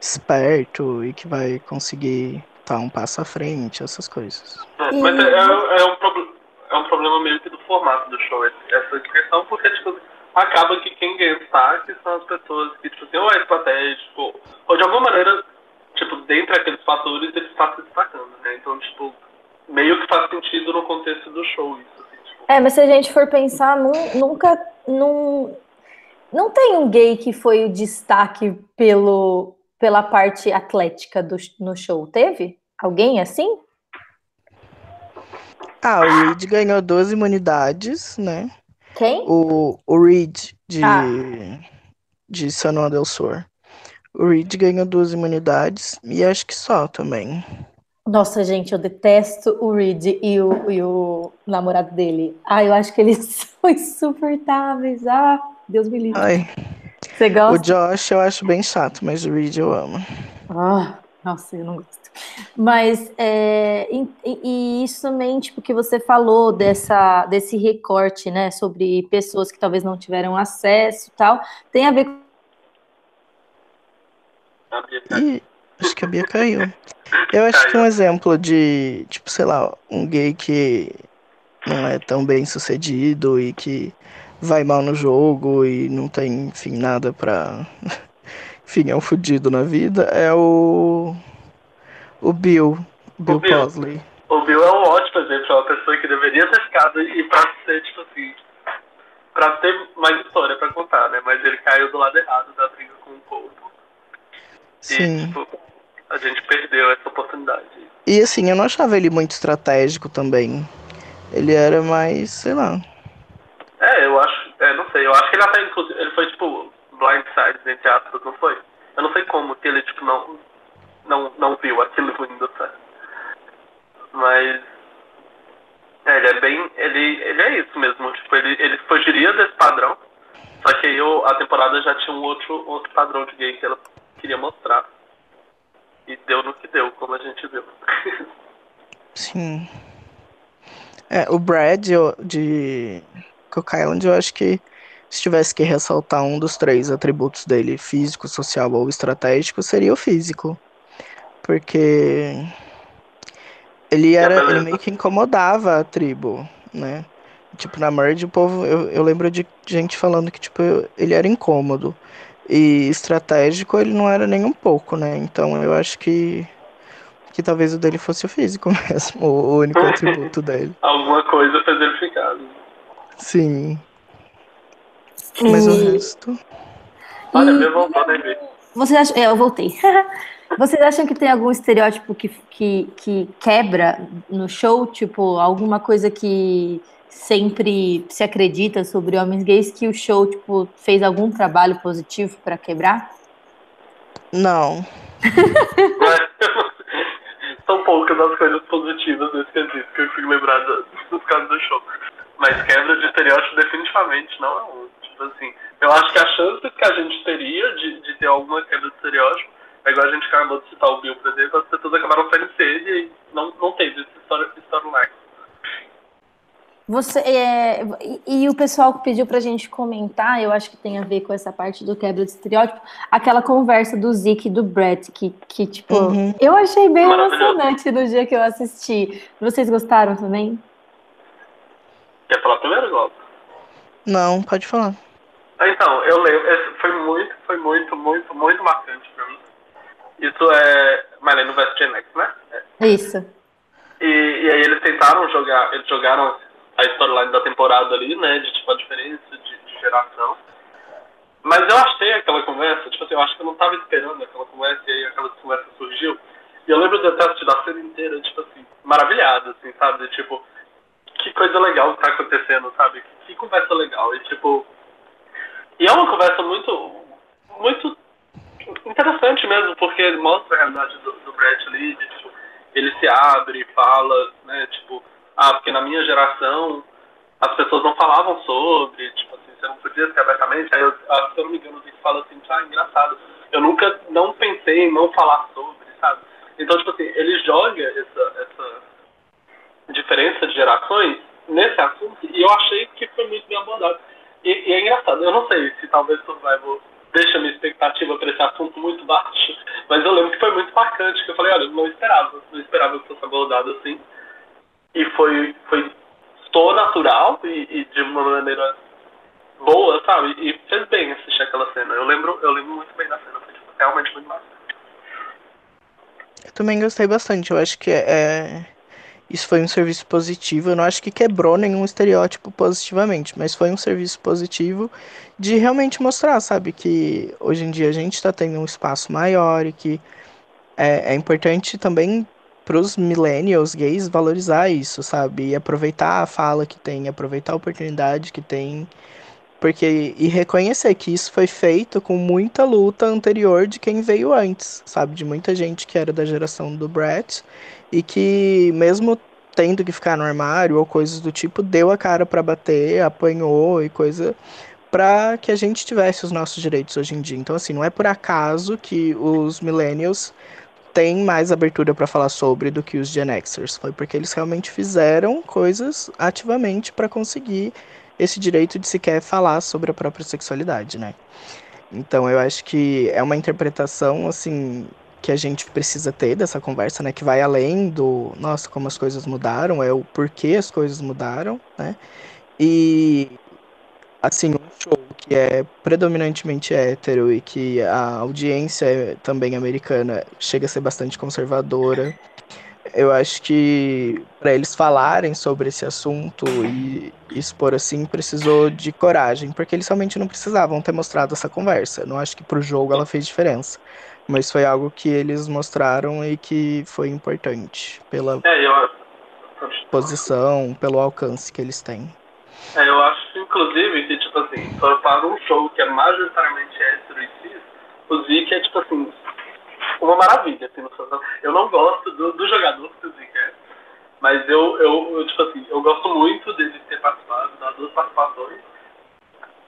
esperto e que vai conseguir estar um passo à frente, essas coisas. É, mas é, é, é, um, é um problema meio que do formato do show, essa questão, porque, tipo, acaba que quem ganha destaque são as pessoas que, tipo assim, ou é estratégico, ou de alguma maneira, tipo, dentre aqueles fatores, ele está se destacando, né? Então, tipo, meio que faz sentido no contexto do show isso. Assim, tipo. É, mas se a gente for pensar, nunca. Num, não tem um gay que foi o destaque pelo, pela parte atlética do, no show, teve? Alguém assim? Ah, o Reed ganhou duas imunidades, né? Quem? O, o Reed, de, ah. de San Juan del Sur. O Reed ganhou duas imunidades e acho que só também. Nossa, gente, eu detesto o Reed e o, e o namorado dele. Ah, eu acho que eles (laughs) são insuportáveis. Ah, Deus me livre. Ai. Você gosta? O Josh eu acho bem chato, mas o Reed eu amo. Ah, nossa, eu não gosto. Mas é, e, e, isso também, tipo, que você falou dessa, desse recorte, né, sobre pessoas que talvez não tiveram acesso tal, tem a ver com. Ih, acho que a Bia caiu. Eu acho que um exemplo de, tipo, sei lá, um gay que não é tão bem sucedido e que vai mal no jogo e não tem, enfim, nada pra. Enfim, é um fudido na vida, é o o Bill. Bill, o Bill Posley. O Bill é um ótimo exemplo, é uma pessoa que deveria ter ficado e pra ser, tipo assim, pra ter mais história pra contar, né? Mas ele caiu do lado errado da briga com o corpo. Sim. E, tipo, a gente perdeu essa oportunidade. E assim, eu não achava ele muito estratégico também. Ele era mais, sei lá. É, eu acho, é, não sei, eu acho que ele até, inclusive, ele foi tipo blindside, entre aspas, não foi? Eu não sei como que ele, tipo, não, não, não viu aquilo indo certo. Mas é, ele é bem. Ele, ele é isso mesmo. Tipo, ele, ele fugiria desse padrão. Só que aí a temporada já tinha um outro, outro padrão de gay que ela queria mostrar. E deu no que deu, como a gente viu. (laughs) Sim. É, o Brad de Cook Island, eu acho que se tivesse que ressaltar um dos três atributos dele, físico, social ou estratégico, seria o físico porque ele era ele meio que incomodava a tribo, né? Tipo, na merge o povo, eu, eu lembro de gente falando que tipo ele era incômodo e estratégico ele não era nem um pouco, né? Então eu acho que que talvez o dele fosse o físico (laughs) mesmo, o único atributo dele. (laughs) Alguma coisa ficar. Sim. Mas o resto. Olha, meu voltou, né, Você acha... É, eu voltei. (laughs) Vocês acham que tem algum estereótipo que, que, que quebra no show? Tipo, alguma coisa que sempre se acredita sobre homens gays que o show tipo, fez algum trabalho positivo para quebrar? Não. (laughs) São poucas as coisas positivas nesse quesito que eu fico lembrado dos casos do show. Mas quebra de estereótipo definitivamente não é um. Tipo assim, eu acho que a chance que a gente teria de, de ter alguma quebra de estereótipo é igual a gente acabou de citar o Bill, por exemplo, as pessoas acabaram saindo cedo e não, não teve esse storyline. Você é, e, e, o pessoal que pediu pra gente comentar, eu acho que tem a ver com essa parte do quebra de estereótipo, aquela conversa do Zeke e do Brett, que, que tipo, uhum. eu achei bem emocionante no dia que eu assisti. Vocês gostaram também? Quer falar primeiro, Glauco? Não, pode falar. Então, eu lembro, foi muito, foi muito, muito, muito marcante pra mim. Isso é Marlene vs Gen X, né? É. Isso. E, e aí eles tentaram jogar, eles jogaram a storyline da temporada ali, né? De tipo a diferença de, de, geração. Mas eu achei aquela conversa, tipo assim, eu acho que eu não tava esperando aquela conversa e aí aquela conversa surgiu. E eu lembro de ter assistido a cena inteira, tipo assim, maravilhado, assim, sabe? De, tipo, que coisa legal que tá acontecendo, sabe? Que conversa legal. E tipo. E é uma conversa muito. muito interessante mesmo, porque ele mostra a realidade do, do Brett ali, de, tipo, ele se abre, fala, né, tipo, ah, porque na minha geração as pessoas não falavam sobre, tipo assim, você não podia ser abertamente, aí eu, ah, se eu não me engano, ele fala assim, ah, engraçado, eu nunca, não pensei em não falar sobre, sabe? Então, tipo assim, ele joga essa, essa diferença de gerações nesse assunto e eu achei que foi muito bem abordado. E, e é engraçado, eu não sei se talvez Survival deixa minha expectativa para esse assunto muito baixa, mas eu lembro que foi muito marcante, que eu falei, olha, não esperava, não esperava que fosse abordado assim. E foi, foi só natural e, e, de uma maneira boa, sabe? E fez bem assistir aquela cena. Eu lembro, eu lembro muito bem da cena, foi tipo, realmente muito massa. Eu também gostei bastante, eu acho que é, é isso foi um serviço positivo. Eu não acho que quebrou nenhum estereótipo positivamente, mas foi um serviço positivo de realmente mostrar, sabe, que hoje em dia a gente está tendo um espaço maior e que é, é importante também para os millennials gays valorizar isso, sabe, e aproveitar a fala que tem, aproveitar a oportunidade que tem, porque e reconhecer que isso foi feito com muita luta anterior de quem veio antes, sabe, de muita gente que era da geração do Brett e que mesmo tendo que ficar no armário ou coisas do tipo, deu a cara para bater, apanhou e coisa para que a gente tivesse os nossos direitos hoje em dia. Então assim, não é por acaso que os millennials têm mais abertura para falar sobre do que os Gen Xers, foi porque eles realmente fizeram coisas ativamente para conseguir esse direito de sequer falar sobre a própria sexualidade, né? Então eu acho que é uma interpretação assim que a gente precisa ter dessa conversa, né? Que vai além do, nossa, como as coisas mudaram, é o porquê as coisas mudaram, né? E, assim, um show que é predominantemente hétero e que a audiência é também americana chega a ser bastante conservadora. Eu acho que para eles falarem sobre esse assunto e expor assim, precisou de coragem, porque eles realmente não precisavam ter mostrado essa conversa. Eu não acho que pro jogo ela fez diferença mas foi algo que eles mostraram e que foi importante pela é, eu... posição, pelo alcance que eles têm. É, eu acho, inclusive, que, tipo assim, para um show que é majoritariamente e cis, o Zeke é, tipo assim, uma maravilha, assim, Eu não gosto do, do jogador que o Zeke é, mas eu, eu, eu, tipo assim, eu gosto muito dele ter participado das duas participações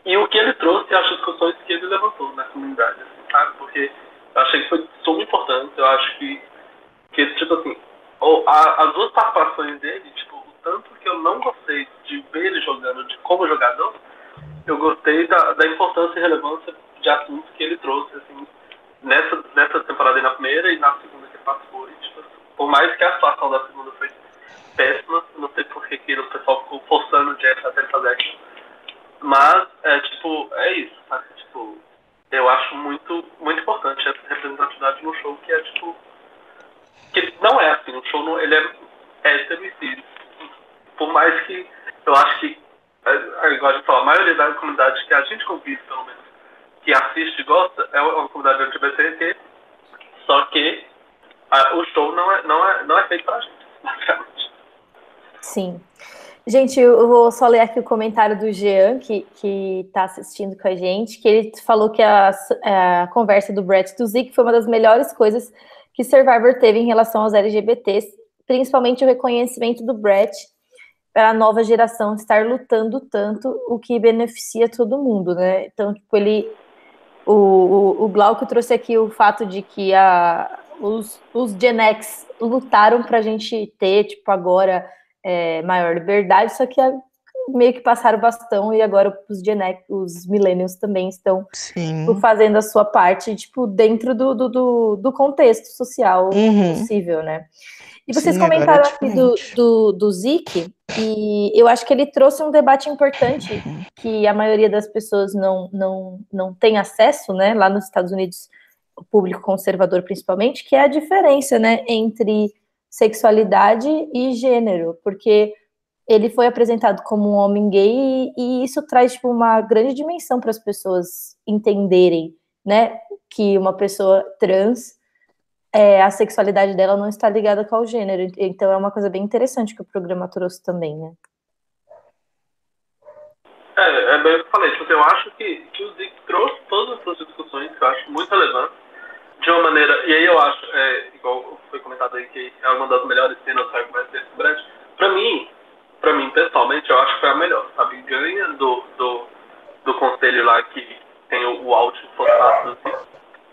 e o que ele trouxe, as discussões que ele levantou na comunidade, assim, sabe? Porque eu achei que foi super importante. Eu acho que, que tipo assim, a, as duas participações dele, tipo, o tanto que eu não gostei de ver ele jogando de como jogador, eu gostei da, da importância e relevância de assuntos que ele trouxe, assim, nessa, nessa temporada e na primeira e na segunda que participou. E, tipo, por mais que a situação da segunda foi péssima, não sei por que o pessoal ficou forçando o Jeff até fazer aquilo. Mas, é, tipo, é isso, sabe? Tipo, eu acho muito, muito importante essa representatividade no show, que é tipo. Que não é assim, o show não, ele é hétero e Por mais que eu acho que, é, igual a gente a maioria da comunidade que a gente convive, pelo menos, que assiste e gosta, é uma comunidade LGBT, só que a, o show não é, não, é, não é feito pra gente, basicamente. Sim. Gente, eu vou só ler aqui o comentário do Jean, que está assistindo com a gente, que ele falou que a, a conversa do Brett do Zick foi uma das melhores coisas que Survivor teve em relação aos LGBTs, principalmente o reconhecimento do Brett para a nova geração estar lutando tanto, o que beneficia todo mundo, né? Então, tipo, ele. O, o, o Glauco trouxe aqui o fato de que a, os, os Gen X lutaram para a gente ter, tipo, agora é, maior liberdade, só que a, meio que passaram o bastão e agora os Gen X, os millennials também estão Sim. fazendo a sua parte, tipo, dentro do, do, do, do contexto social Uhum. possível, né? E vocês Sim, é comentaram aqui do, do, do Zik, e eu acho que ele trouxe um debate importante que a maioria das pessoas não, não, não tem acesso, né? Lá nos Estados Unidos, o público conservador principalmente, que é a diferença, né, entre sexualidade e gênero, porque ele foi apresentado como um homem gay e, e isso traz tipo, uma grande dimensão para as pessoas entenderem, né, que uma pessoa trans é, a sexualidade dela não está ligada com o gênero. Então é uma coisa bem interessante que o programa trouxe também, né? É, é bem o que eu falei, tipo, eu acho que, que o Zic trouxe todas essas discussões que eu acho muito relevantes, de uma maneira, e aí eu acho, é, igual foi comentado aí, que é uma das melhores cenas do argumento desse Brad, pra mim, pra mim, pessoalmente, eu acho que foi a melhor, sabe? Ganha do, do, do conselho lá que tem o, o áudio forçado do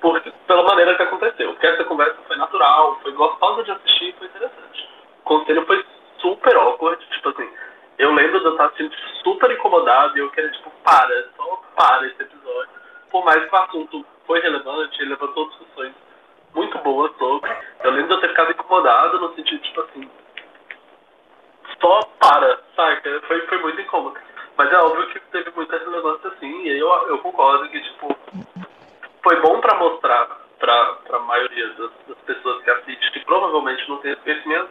porque, pela maneira que aconteceu. Porque essa conversa foi natural, foi gostosa de assistir, foi interessante. O conselho foi super awkward, tipo assim, eu lembro de eu estar assistindo super incomodado e eu queria, tipo, para, só para esse episódio. Por mais que o assunto foi relevante, ele levantou discussões muito boas sobre. Eu lembro de eu ter ficado incomodado no sentido, tipo assim, só para, saca? Foi, foi muito incômodo. Mas é óbvio que teve muita relevância sim, e aí eu, eu concordo que, tipo, foi bom para mostrar para a maioria das, das, pessoas que assistem, que provavelmente não tem esse conhecimento,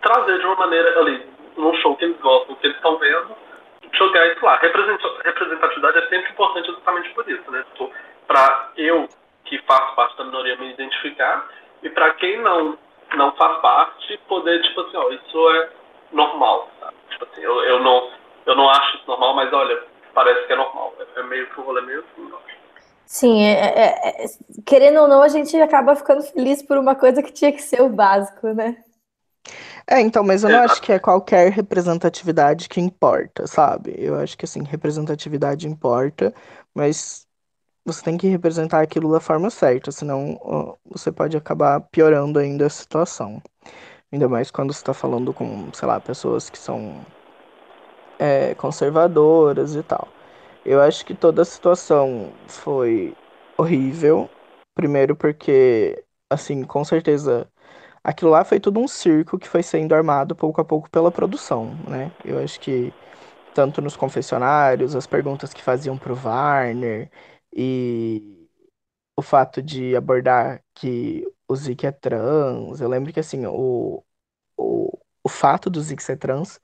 trazer de uma maneira ali, num show que eles gostam, que eles estão vendo, jogar isso lá. Representatividade é sempre importante exatamente por isso, né? Tipo, para eu, que faço parte da minoria, me identificar, e para quem não, não faz parte, poder, tipo assim, ó, isso é normal, sabe? Tipo assim, eu, eu, não, eu não acho isso normal, mas olha, parece que é normal. É, é meio que um rolê meio assim, eu acho. Sim, é, é, é, querendo ou não, a gente acaba ficando feliz por uma coisa que tinha que ser o básico, né? É, então, mas eu não acho que é qualquer representatividade que importa, sabe? Eu acho que, assim, representatividade importa, mas você tem que representar aquilo da forma certa, senão você pode acabar piorando ainda a situação. Ainda mais quando você está falando com, sei lá, pessoas que são é, conservadoras e tal. Eu acho que toda a situação foi horrível. Primeiro porque, assim, com certeza, aquilo lá foi tudo um circo que foi sendo armado pouco a pouco pela produção, né? Eu acho que tanto nos confessionários, as perguntas que faziam pro Warner e o fato de abordar que o Zeke é trans. Eu lembro que, assim, o, o, o fato do Zeke ser trans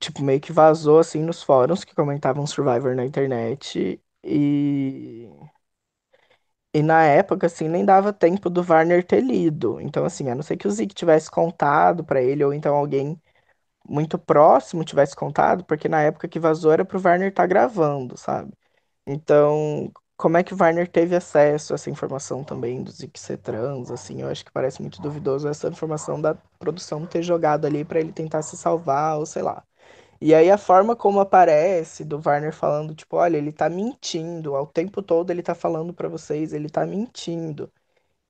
tipo, meio que vazou assim nos fóruns que comentavam Survivor na internet e e na época assim nem dava tempo do Warner ter lido. Então assim, a não ser que o Zeke tivesse contado pra ele ou então alguém muito próximo tivesse contado, porque na época que vazou era pro Warner estar tá gravando, sabe? Então, como é que o Warner teve acesso a essa informação também do Zeke ser trans, assim, eu acho que parece muito duvidoso essa informação da produção ter jogado ali pra ele tentar se salvar ou sei lá. E aí a forma como aparece do Warner falando, tipo, olha, ele tá mentindo, ao tempo todo ele tá falando pra vocês, ele tá mentindo.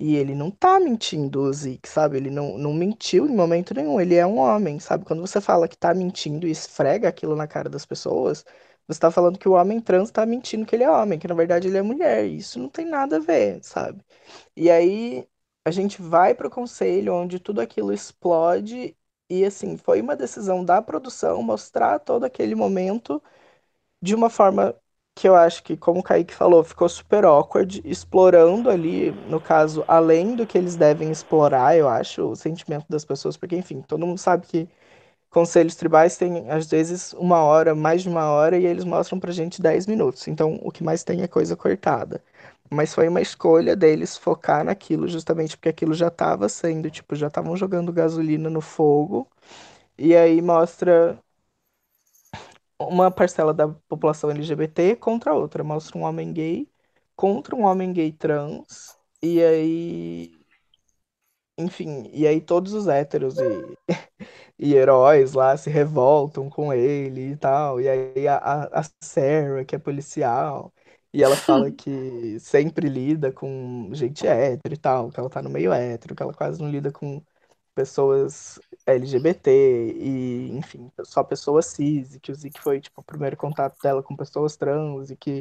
E ele não tá mentindo, o Zeke, sabe? Ele não, não mentiu em momento nenhum, ele é um homem, sabe? Quando você fala que tá mentindo e esfrega aquilo na cara das pessoas, você tá falando que o homem trans tá mentindo que ele é homem, que na verdade ele é mulher. E isso não tem nada a ver, sabe? E aí a gente vai pro conselho onde tudo aquilo explode e assim, foi uma decisão da produção mostrar todo aquele momento de uma forma que eu acho que, como o Kaique falou, ficou super awkward, explorando ali, no caso, além do que eles devem explorar, eu acho, o sentimento das pessoas, porque, enfim, todo mundo sabe que conselhos tribais têm, às vezes, uma hora, mais de uma hora, e eles mostram pra gente 10 minutos. Então, o que mais tem é coisa cortada. Mas foi uma escolha deles focar naquilo, justamente porque aquilo já estava sendo, tipo, já estavam jogando gasolina no fogo. E aí mostra uma parcela da população LGBT contra outra. Mostra um homem gay contra um homem gay trans. E aí. Enfim, e aí todos os héteros e, (laughs) e heróis lá se revoltam com ele e tal. E aí a, a Sarah, que é policial, e ela fala que sempre lida com gente hétero e tal, que ela tá no meio hétero, que ela quase não lida com pessoas LGBT e, enfim, só pessoas cis, e que o Zik foi, tipo, o primeiro contato dela com pessoas trans, e que,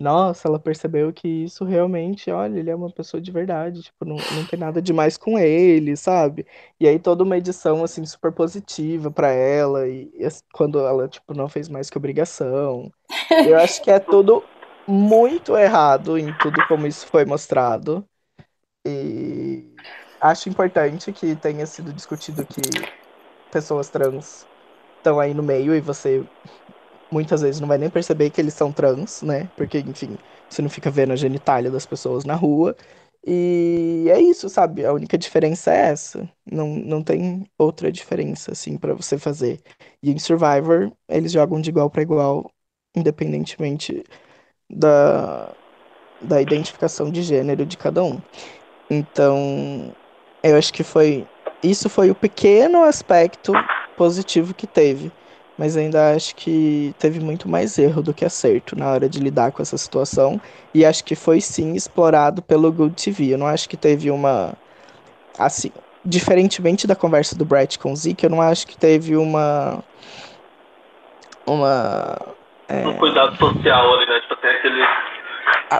nossa, ela percebeu que isso realmente, olha, ele é uma pessoa de verdade, tipo, não, não tem nada demais com ele, sabe? E aí toda uma edição, assim, super positiva para ela, e, e quando ela, tipo, não fez mais que obrigação. Eu acho que é tudo muito errado em tudo como isso foi mostrado. E acho importante que tenha sido discutido que pessoas trans estão aí no meio e você muitas vezes não vai nem perceber que eles são trans, né? Porque, enfim, você não fica vendo a genitália das pessoas na rua. E é isso, sabe? A única diferença é essa. Não, não tem outra diferença, assim, para você fazer. E em Survivor, eles jogam de igual para igual, independentemente da, da identificação de gênero de cada um. Então, eu acho que foi. Isso foi o pequeno aspecto positivo que teve. Mas ainda acho que teve muito mais erro do que acerto na hora de lidar com essa situação. E acho que foi sim explorado pelo Good TV. Eu não acho que teve uma. Assim, diferentemente da conversa do Brett com o Zeke, eu não acho que teve uma. Uma. É... Um cuidado social ali, né?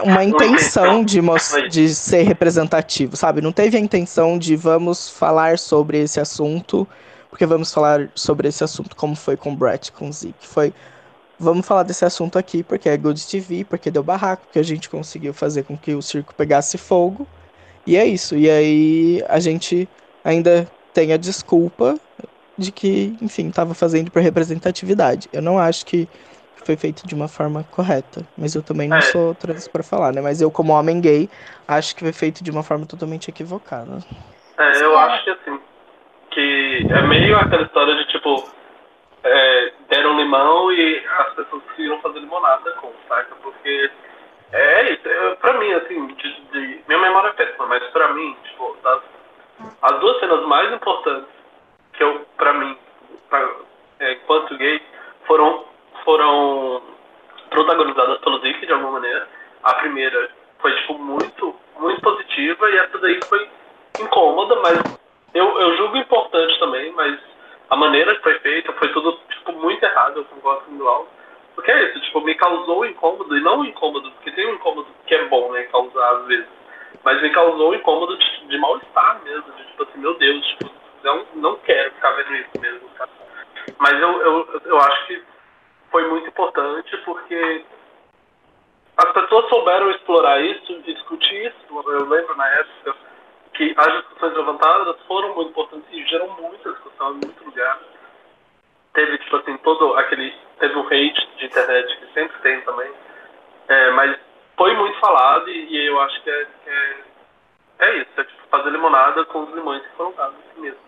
Uma intenção de, de ser representativo, sabe? Não teve a intenção de vamos falar sobre esse assunto, porque vamos falar sobre esse assunto, como foi com o Brett, com o Zeke. Foi, vamos falar desse assunto aqui, porque é Good TV, porque deu barraco, porque a gente conseguiu fazer com que o circo pegasse fogo. E é isso. E aí a gente ainda tem a desculpa de que, enfim, estava fazendo por representatividade. Eu não acho que foi feito de uma forma correta. Mas eu também não é. sou trans para falar, né? Mas eu, como homem gay, acho que foi feito de uma forma totalmente equivocada. É, eu acho que assim, que é meio aquela história de tipo, é, deram limão e as pessoas conseguiram fazer limonada com, saca? Porque é isso, é, pra mim, assim, de, de, minha memória é péssima, mas pra mim, tipo, das, as duas cenas mais importantes que eu, pra mim, pra, é, enquanto gay, foram foram protagonizadas pelo Zick de alguma maneira. A primeira foi tipo muito, muito positiva e essa daí foi incômoda, mas eu, eu julgo importante também, mas a maneira que foi feita foi tudo tipo muito errado, eu concordo com o Glauco. Porque é isso, tipo, me causou incômodo, e não incômodo, porque tem um incômodo que é bom, né, causar às vezes. Mas me causou incômodo de, de mal-estar mesmo, de tipo assim, meu Deus, tipo, não, não quero ficar vendo isso mesmo, cara. Mas eu, eu, eu acho que foi muito importante porque as pessoas souberam explorar isso discutir isso. Eu lembro na época que as discussões levantadas foram muito importantes e geram muita discussão em muito lugar. Teve, tipo assim, todo aquele. Teve um hate de internet que sempre tem também. É, mas foi muito falado e, e eu acho que é, que é, é, isso, é tipo fazer limonada com os limões que foram dados mesmo.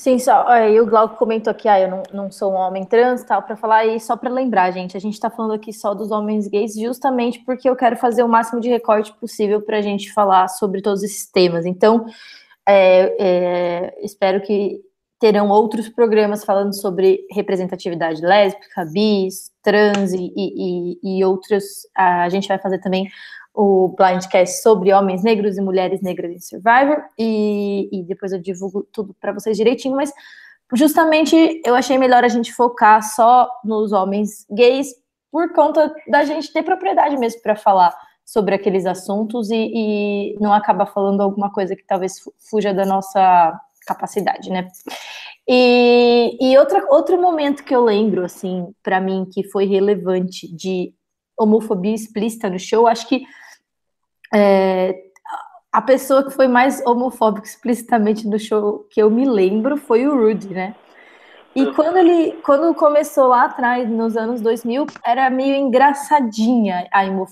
Sim, só. Aí o Glauco comentou aqui, ah, eu não, não sou um homem trans, tal, para falar, e só para lembrar, gente, a gente está falando aqui só dos homens gays, justamente porque eu quero fazer o máximo de recorte possível para a gente falar sobre todos esses temas. Então, é, é, espero que terão outros programas falando sobre representatividade lésbica, bis, trans e, e, e outros. A gente vai fazer também o Blindcast sobre homens negros e mulheres negras em Survivor, e, e depois eu divulgo tudo para vocês direitinho, mas justamente eu achei melhor a gente focar só nos homens gays, por conta da gente ter propriedade mesmo para falar sobre aqueles assuntos e, e, não acabar falando alguma coisa que talvez fuja da nossa capacidade, né? E, e outra, outro momento que eu lembro, assim, para mim, que foi relevante de homofobia explícita no show, acho que é, a pessoa que foi mais homofóbica explicitamente no show que eu me lembro foi o Rudy, né? E quando ele, quando começou lá atrás, nos anos 2000, era meio engraçadinha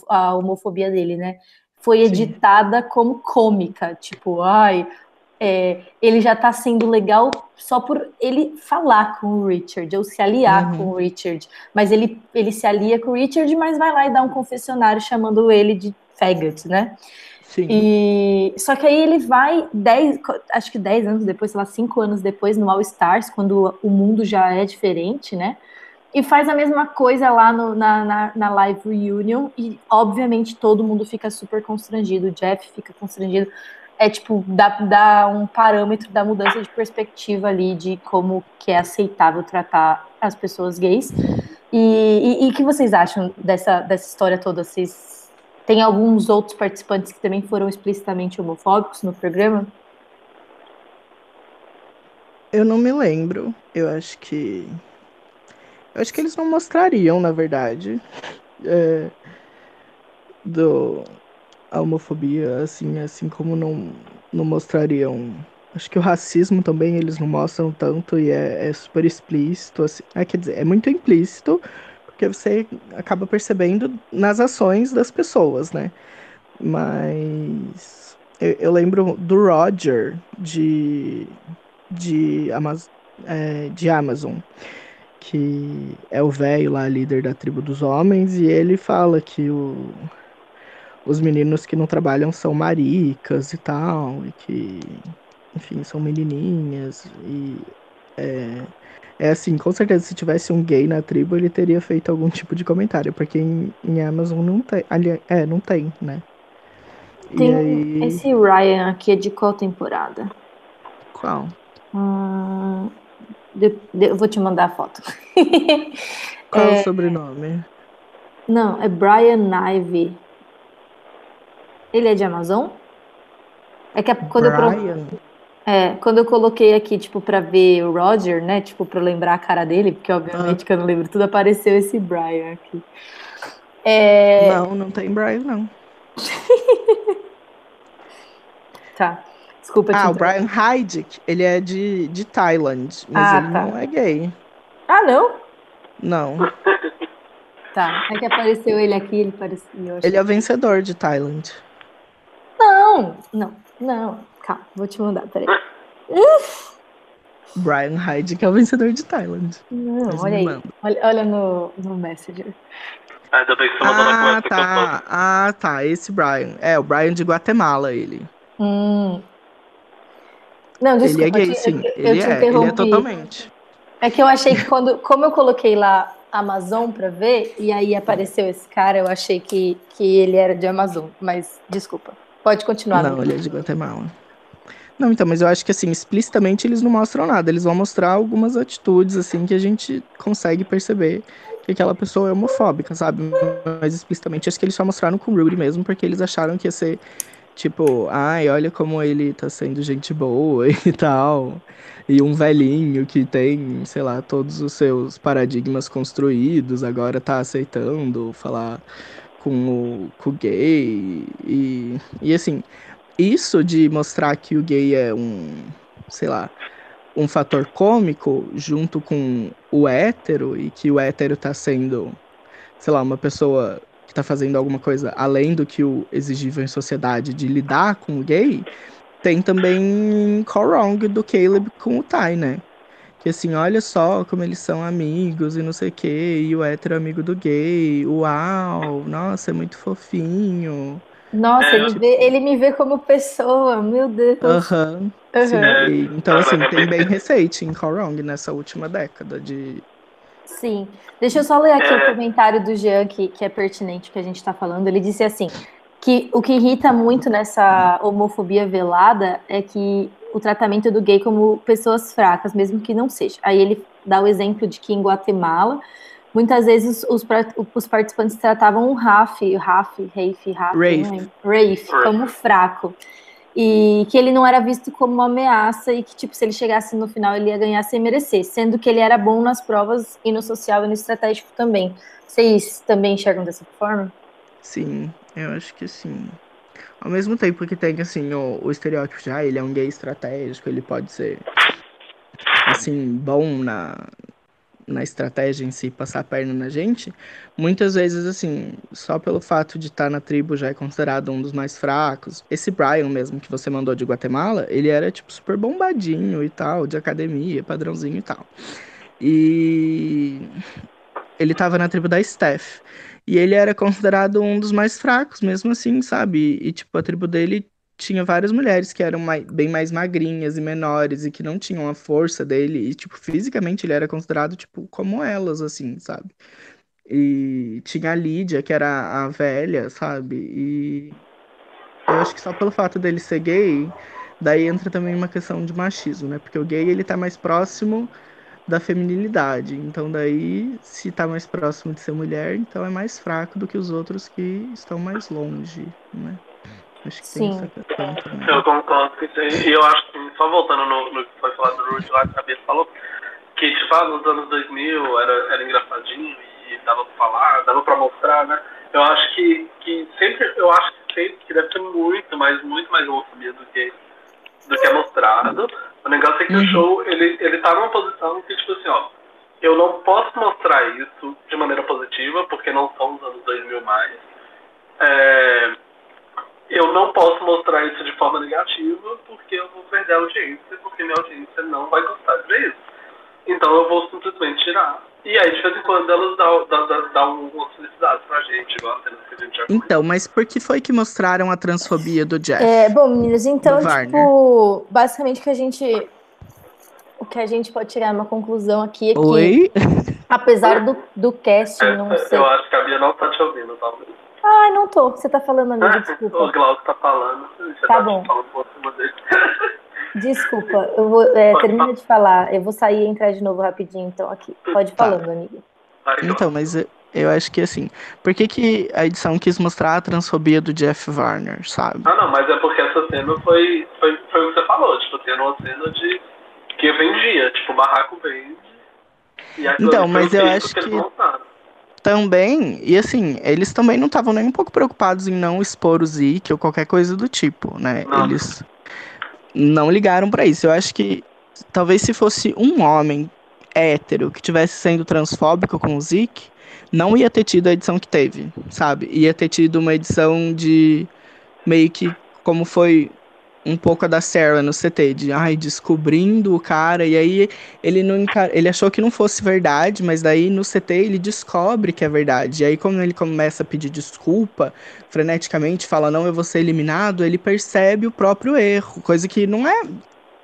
a, homofobia dele, né? Foi editada Sim. como cômica, tipo, ai, é, ele já tá sendo legal só por ele falar com o Richard, ou se aliar uhum. com o Richard. Mas ele, ele se alia com o Richard, mas vai lá e dá um confessionário chamando ele de faggot, né? Sim. E, só que aí ele vai dez, acho que 10 anos depois, sei lá, 5 anos depois, no All Stars, quando o mundo já é diferente, né? E faz a mesma coisa lá no, na, na, na, live reunion, e obviamente todo mundo fica super constrangido, o Jeff fica constrangido. é tipo, dá, dá um parâmetro da mudança de perspectiva ali de como que é aceitável tratar as pessoas gays. E o que vocês acham dessa, dessa história toda? Vocês tem alguns outros participantes que também foram explicitamente homofóbicos no programa? Eu não me lembro. Eu acho que. Eu acho que eles não mostrariam, na verdade. É... Do, a homofobia, assim, assim como não, não mostrariam. Acho que o racismo também eles não mostram tanto e é, é super explícito, assim. É, quer dizer, é muito implícito, porque você acaba percebendo nas ações das pessoas, né? Mas eu, eu lembro do Roger de, de, Amaz é, de Amazon, que é o velho lá, líder da tribo dos homens, e ele fala que o os meninos que não trabalham são maricas e tal, e que, enfim, são menininhas. E é, é assim, com certeza se tivesse um gay na tribo, ele teria feito algum tipo de comentário, porque em, em Amazon não tem. Ali, é, não tem, né? Tem aí... esse Ryan aqui é de qual temporada? Qual? Hum, de, de, eu vou te mandar a foto. (laughs) Qual é, o sobrenome? Não, é Brian Ivey. Ele é de Amazon? É que quando Brian. eu é, quando eu coloquei aqui, tipo, pra ver o Roger, né? Tipo, pra lembrar a cara dele, porque obviamente ah. que eu não lembro tudo, apareceu esse Brian aqui. É... Não, não tem Brian, não. (laughs) tá. Desculpa Ah, o Brian Heidick, ele é de, de Thailand, mas ah, ele tá. não é gay. Ah, não? Não. (laughs) Tá. É que apareceu ele aqui, ele parecia. Ele é o vencedor de Thailand. Não, não, não. Calma, vou te mandar, peraí. (laughs) Brian Hyde, que é o vencedor de Thailand. Não, olha aí. Olha, olha no, no Messenger. Ah, ah, na tá. Ah, tá. Esse Brian. É, o Brian de Guatemala, ele. Hum. Não, desculpa. Ele é gay, sim. Eu, ele, eu é, ele é totalmente. É que eu achei que quando, como eu coloquei lá Amazon para ver, e aí apareceu esse cara, eu achei que, que ele era de Amazon, mas desculpa. Pode continuar. Não, ele é de Guatemala. Não, então, mas eu acho que assim, explicitamente eles não mostram nada. Eles vão mostrar algumas atitudes, assim, que a gente consegue perceber que aquela pessoa é homofóbica, sabe? Mas explicitamente acho que eles só mostraram com o Rudy mesmo, porque eles acharam que ia ser tipo, ai, olha como ele tá sendo gente boa (laughs) e tal. E um velhinho que tem, sei lá, todos os seus paradigmas construídos, agora tá aceitando falar com o, com o gay. E, e assim, isso de mostrar que o gay é um, sei lá, um fator cômico junto com o hétero e que o hétero tá sendo, sei lá, uma pessoa que tá fazendo alguma coisa além do que o exigível em sociedade de lidar com o gay, tem também Call Wrong do Caleb com o Ty, né? Que assim, olha só como eles são amigos e não sei o que, e o hétero é amigo do gay, uau, nossa, é muito fofinho. Nossa, é, ele, vê, ele me vê como pessoa, meu Deus. Aham. Uhum. Uhum. então, assim, tem bem receite em Wrong nessa última década de. Sim. Deixa eu só ler aqui o comentário do Jean, que, que é pertinente que a gente está falando. Ele disse assim: que o que irrita muito nessa homofobia velada é que o tratamento do gay como pessoas fracas, mesmo que não seja. Aí ele dá o exemplo de que em Guatemala, muitas vezes os, os participantes tratavam o Raf, o Raf, Rafe, Rafe, Rafe, como fraco. E que ele não era visto como uma ameaça e que, tipo, se ele chegasse no final, ele ia ganhar sem merecer, sendo que ele era bom nas provas e no social e no estratégico também. Vocês também enxergam dessa forma? Sim, eu acho que sim. Ao mesmo tempo que tem, assim, o, o estereótipo de, ah, ele é um gay estratégico, ele pode ser, assim, bom na, na estratégia em si, passar a perna na gente, muitas vezes, assim, só pelo fato de estar tá na tribo já é considerado um dos mais fracos. Esse Brian mesmo que você mandou de Guatemala, ele era, tipo, super bombadinho e tal, de academia, padrãozinho e tal. E ele tava na tribo da Steph. E ele era considerado um dos mais fracos, mesmo assim, sabe? E, tipo, a tribo dele tinha várias mulheres que eram mais, bem mais magrinhas e menores e que não tinham a força dele. E, tipo, fisicamente ele era considerado, tipo, como elas, assim, sabe? E tinha a Lídia, que era a velha, sabe? E eu acho que só pelo fato dele ser gay, daí entra também uma questão de machismo, né? Porque o gay ele tá mais próximo da feminilidade. Então daí, se tá mais próximo de ser mulher, então é mais fraco do que os outros que estão mais longe, né? Acho que Sim. tem essa questão também. Eu concordo com isso aí. E eu acho que, só voltando no, no que foi falado do Rude lá, que a Cabeça falou, que, tipo, ah, nos anos 2000 era, era engraçadinho e dava pra falar, dava pra mostrar, né? Eu acho que, que sempre, eu acho que sempre que deve ter muito mais, muito mais homofobia do que, do que é mostrado. O negócio é que o show, ele, ele tá numa posição que, tipo assim, ó, eu não posso mostrar isso de maneira positiva, porque não são os anos 2000 mais. É, eu não posso mostrar isso de forma negativa, porque eu vou perder a audiência, porque minha audiência não vai gostar de ver isso. Então eu vou simplesmente tirar. E aí, de vez em quando, elas dão, dão, dão, dão umas felicidades pra gente, igual a cena que a gente já Então, mas por que foi que mostraram a transfobia do Jeff? É, bom, meninas, então, Do Warner. tipo, basicamente o que a gente. O que a gente pode tirar uma conclusão aqui é que, Oi? apesar (laughs) do, do casting não ser. eu acho que a Bia não tá te ouvindo, talvez. Ai, não tô. Você tá falando, amigo, (laughs) o desculpa. Glauco tá falando. Você Tá tá, bom. (laughs) Desculpa, eu vou. É, termina de falar. Eu vou sair e entrar de novo rapidinho, então, aqui. Pode ir Tá. falando, amigo. Vai, Então, mas eu, eu acho que assim, por que, que a edição quis mostrar a transfobia do Jeff Warner, sabe? Ah, não, mas é porque essa cena foi, foi, foi o que você falou, tipo, era uma cena de que vendia, tipo, o barraco vende. E Então, mas o eu acho que- montaram. Também, e assim, eles também não estavam nem um pouco preocupados em não expor o Zeke ou qualquer coisa do tipo, né? Não. Eles não ligaram pra isso. Eu acho que talvez se fosse um homem hétero que tivesse sendo transfóbico com o Zeke, não ia ter tido a edição que teve, sabe? Ia ter tido uma edição de meio que como foi um pouco a da Sarah no CT, de ai, descobrindo o cara, e aí ele não ele achou que não fosse verdade, mas daí no CT ele descobre que é verdade. E aí quando ele começa a pedir desculpa, freneticamente fala não, eu vou ser eliminado, ele percebe o próprio erro, coisa que não é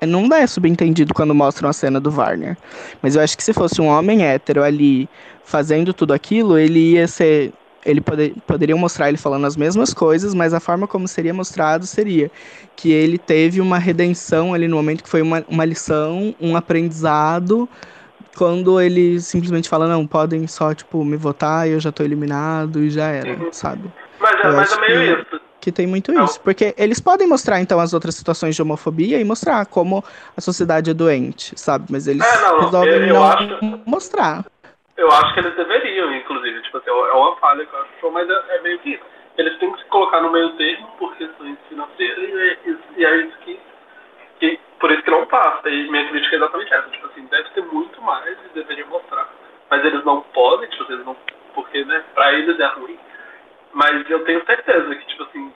não é subentendido quando mostram a cena do Warner. Mas eu acho que se fosse um homem hétero ali fazendo tudo aquilo, ele ia ser ele poder, poderiam mostrar ele falando as mesmas coisas, mas a forma como seria mostrado seria que ele teve uma redenção ali no momento que foi uma, uma lição, um aprendizado, quando ele simplesmente fala, não, podem só, tipo, me votar e eu já tô eliminado e já era, Uhum. sabe? Mas é, mas é meio que- isso. Que tem muito Não. isso. Porque eles podem mostrar, então, as outras situações de homofobia e mostrar como a sociedade é doente, sabe? Mas eles É, não, resolvem eu- eu não acho- mostrar. Eu acho que eles deveriam, tipo assim, é uma falha que eu acho, mas é, é meio que isso. Eles têm que se colocar no meio termo por questões financeiras e é isso, e é isso que, que. Por isso que não passa. E minha crítica é exatamente essa. Tipo assim, deve ter muito mais e deveriam mostrar. Mas eles não podem, tipo, eles não. Porque, né, pra eles é ruim. Mas eu tenho certeza que, tipo assim,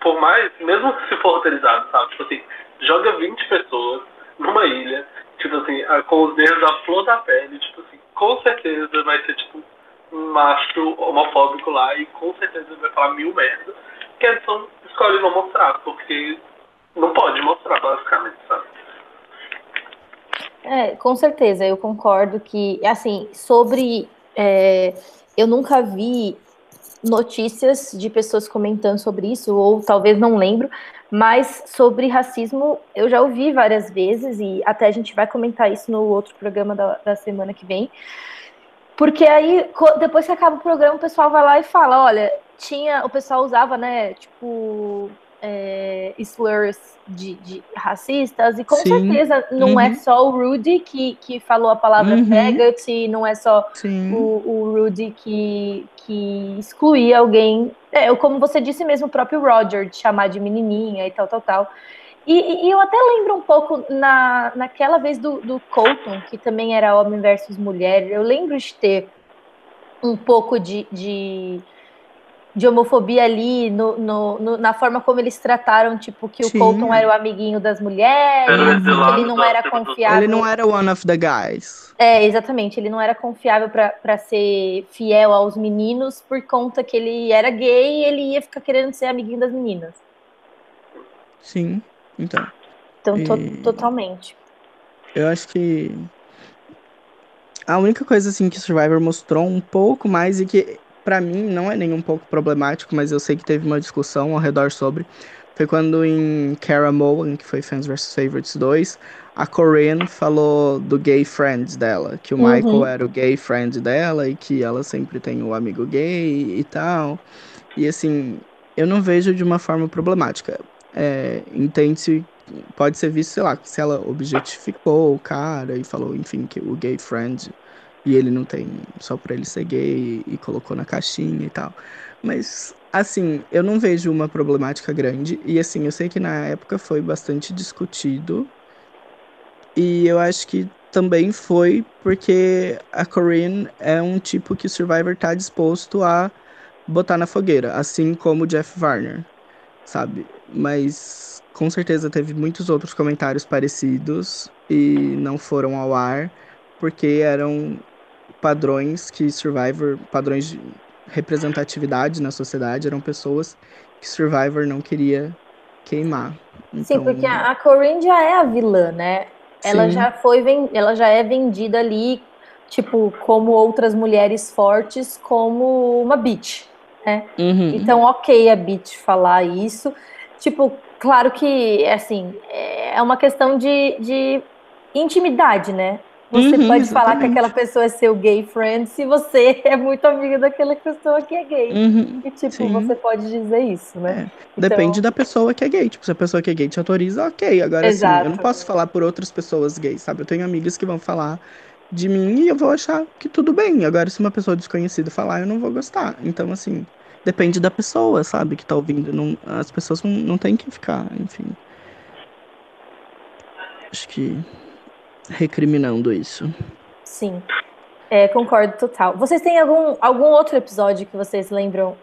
por mais, mesmo se for roteirizado, sabe? Tipo assim, joga 20 pessoas numa ilha, tipo assim, com os dedos à flor da pele, tipo assim, com certeza vai ter, tipo, um macho homofóbico lá e com certeza vai falar mil merda. Que a edição escolhe não mostrar, porque não pode mostrar, basicamente, sabe? É, com certeza, eu concordo que, assim, sobre. é, eu nunca vi notícias de pessoas comentando sobre isso, ou talvez não lembro, mas sobre racismo eu já ouvi várias vezes, e até a gente vai comentar isso no outro programa da, da semana que vem. Porque aí, depois que acaba o programa, o pessoal vai lá e fala: olha, tinha. O pessoal usava, né, tipo. É, slurs de, de racistas, e com Sim. certeza não é Uhum. só o Rudy que, que falou a palavra Uhum. faggot, e não é só Sim. o, o Rudy que, que excluía alguém. É, como você disse mesmo, o próprio Roger, de chamar de menininha e tal, tal, tal. E, e- eu até lembro um pouco na, naquela vez do, do Colton, que também era homem versus mulher, eu lembro de ter um pouco de, de, de homofobia ali no, no- no- na forma como eles trataram, tipo, que Sim. o Colton era o amiguinho das mulheres, ele não era confiável. Ele não era one of the guys. É, exatamente. Ele não era confiável para ser fiel aos meninos por conta que ele era gay e ele ia ficar querendo ser amiguinho das meninas. Sim. Então. Então, to- E- totalmente. Eu acho que a única coisa assim que Survivor mostrou um pouco mais e que para mim não é nem um pouco problemático, mas eu sei que teve uma discussão ao redor sobre. Foi quando em Cara Moan, que foi Fans vs Favorites 2, a Corinne falou do gay friend dela, que o uhum. Michael era o gay friend dela e que ela sempre tem o um amigo gay e tal. E assim, eu não vejo de uma forma problemática. É, Entende-se, pode ser visto, sei lá, se ela objetificou o cara e falou, enfim, que o gay friend e ele não tem só por ele ser gay e colocou na caixinha e tal. Mas, assim, eu não vejo uma problemática grande. E, assim, eu sei que na época foi bastante discutido. E eu acho que também foi porque a Corinne é um tipo que o Survivor tá disposto a botar na fogueira, assim como o Jeff Varner, sabe? Mas com certeza teve muitos outros comentários parecidos e não foram ao ar porque eram padrões que Survivor, padrões de representatividade na sociedade, eram pessoas que Survivor não queria queimar. Então, Sim, porque a Corinne já é a vilã, né? Ela sim. já foi, ela já é vendida ali, tipo, como outras mulheres fortes, como uma bitch, né? Uhum. Então, ok a bitch falar isso. Tipo, claro que, assim, é uma questão de, de intimidade, né? Você uhum, pode exatamente. falar que aquela pessoa é seu gay friend se você (laughs) é muito amiga daquela pessoa que é gay. Uhum, e, tipo, sim. você pode dizer isso, né? É. Então... Depende da pessoa que é gay. Tipo, se a pessoa que é gay te autoriza, ok. Agora, Exato. assim, eu não posso falar por outras pessoas gays, sabe? Eu tenho amigas que vão falar de mim e eu vou achar que tudo bem. Agora, se uma pessoa desconhecida falar, eu não vou gostar. Então, assim, depende da pessoa, sabe, que tá ouvindo. Não, as pessoas não, não têm que ficar, enfim. Acho que recriminando isso. Sim. É, concordo total. Vocês têm algum, algum outro episódio que vocês lembram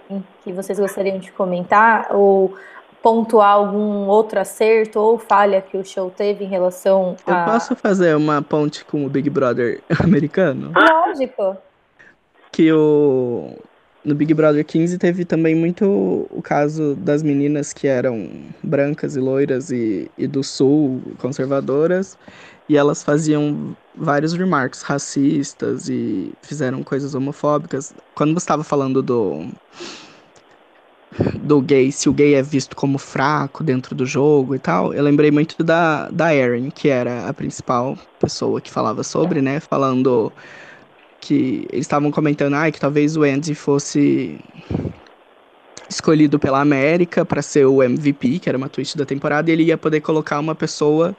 que vocês gostariam de comentar? Ou pontuar algum outro acerto ou falha que o show teve em relação a. Eu posso fazer uma ponte com o Big Brother (laughs) americano? Lógico. Que o. No Big Brother 15 teve também muito o caso das meninas que eram brancas e loiras e, e do sul, conservadoras, e elas faziam vários remarks racistas e fizeram coisas homofóbicas. Quando você estava falando do do gay, se o gay é visto como fraco dentro do jogo e tal, eu lembrei muito da, da Erin, que era a principal pessoa que falava sobre, né? Falando que eles estavam comentando ah, que talvez o Andy fosse escolhido pela América para ser o MVP, que era uma twist da temporada, e ele ia poder colocar uma pessoa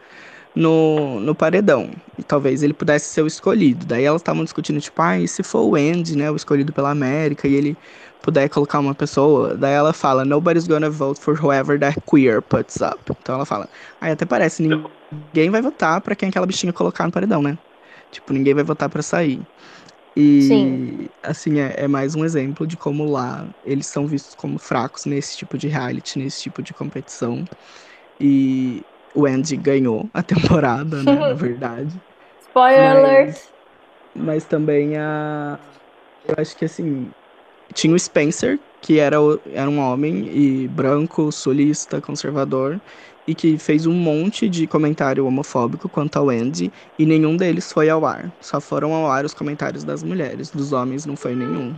no, no paredão. E talvez ele pudesse ser o escolhido. Daí elas estavam discutindo, tipo, ah, e se for o Andy, né, o escolhido pela América, e ele puder colocar uma pessoa, daí ela fala, nobody's gonna vote for whoever that queer puts up. Então ela fala, aí ah, até parece, ninguém vai votar para quem aquela bichinha colocar no paredão, né? Tipo, ninguém vai votar para sair. E, Sim. assim, é, é, mais um exemplo de como lá eles são vistos como fracos nesse tipo de reality, nesse tipo de competição. E o Andy ganhou a (laughs) temporada, né, na verdade. Spoiler mas, alert! Mas também a. Eu acho que assim. Tinha o Spencer, que era, o, era um homem e branco, sulista, conservador, e que fez um monte de comentário homofóbico quanto ao Andy, e nenhum deles foi ao ar. Só foram ao ar os comentários das mulheres, dos homens não foi nenhum.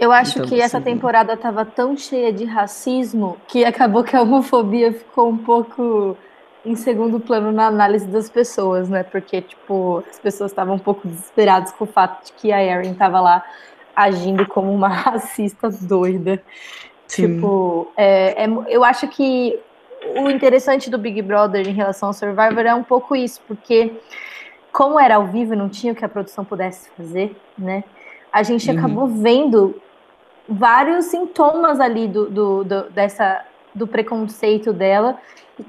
Eu acho então, que essa temporada estava tão cheia de racismo que acabou que a homofobia ficou um pouco em segundo plano na análise das pessoas, né? Porque, tipo, as pessoas estavam um pouco desesperadas com o fato de que a Erin estava lá agindo como uma (laughs) racista doida. Sim. Tipo, é, é, eu acho que o interessante do Big Brother em relação ao Survivor é um pouco isso, porque como era ao vivo, não tinha o que a produção pudesse fazer, né? A gente uhum. acabou vendo vários sintomas ali do, do, do, dessa, do preconceito dela.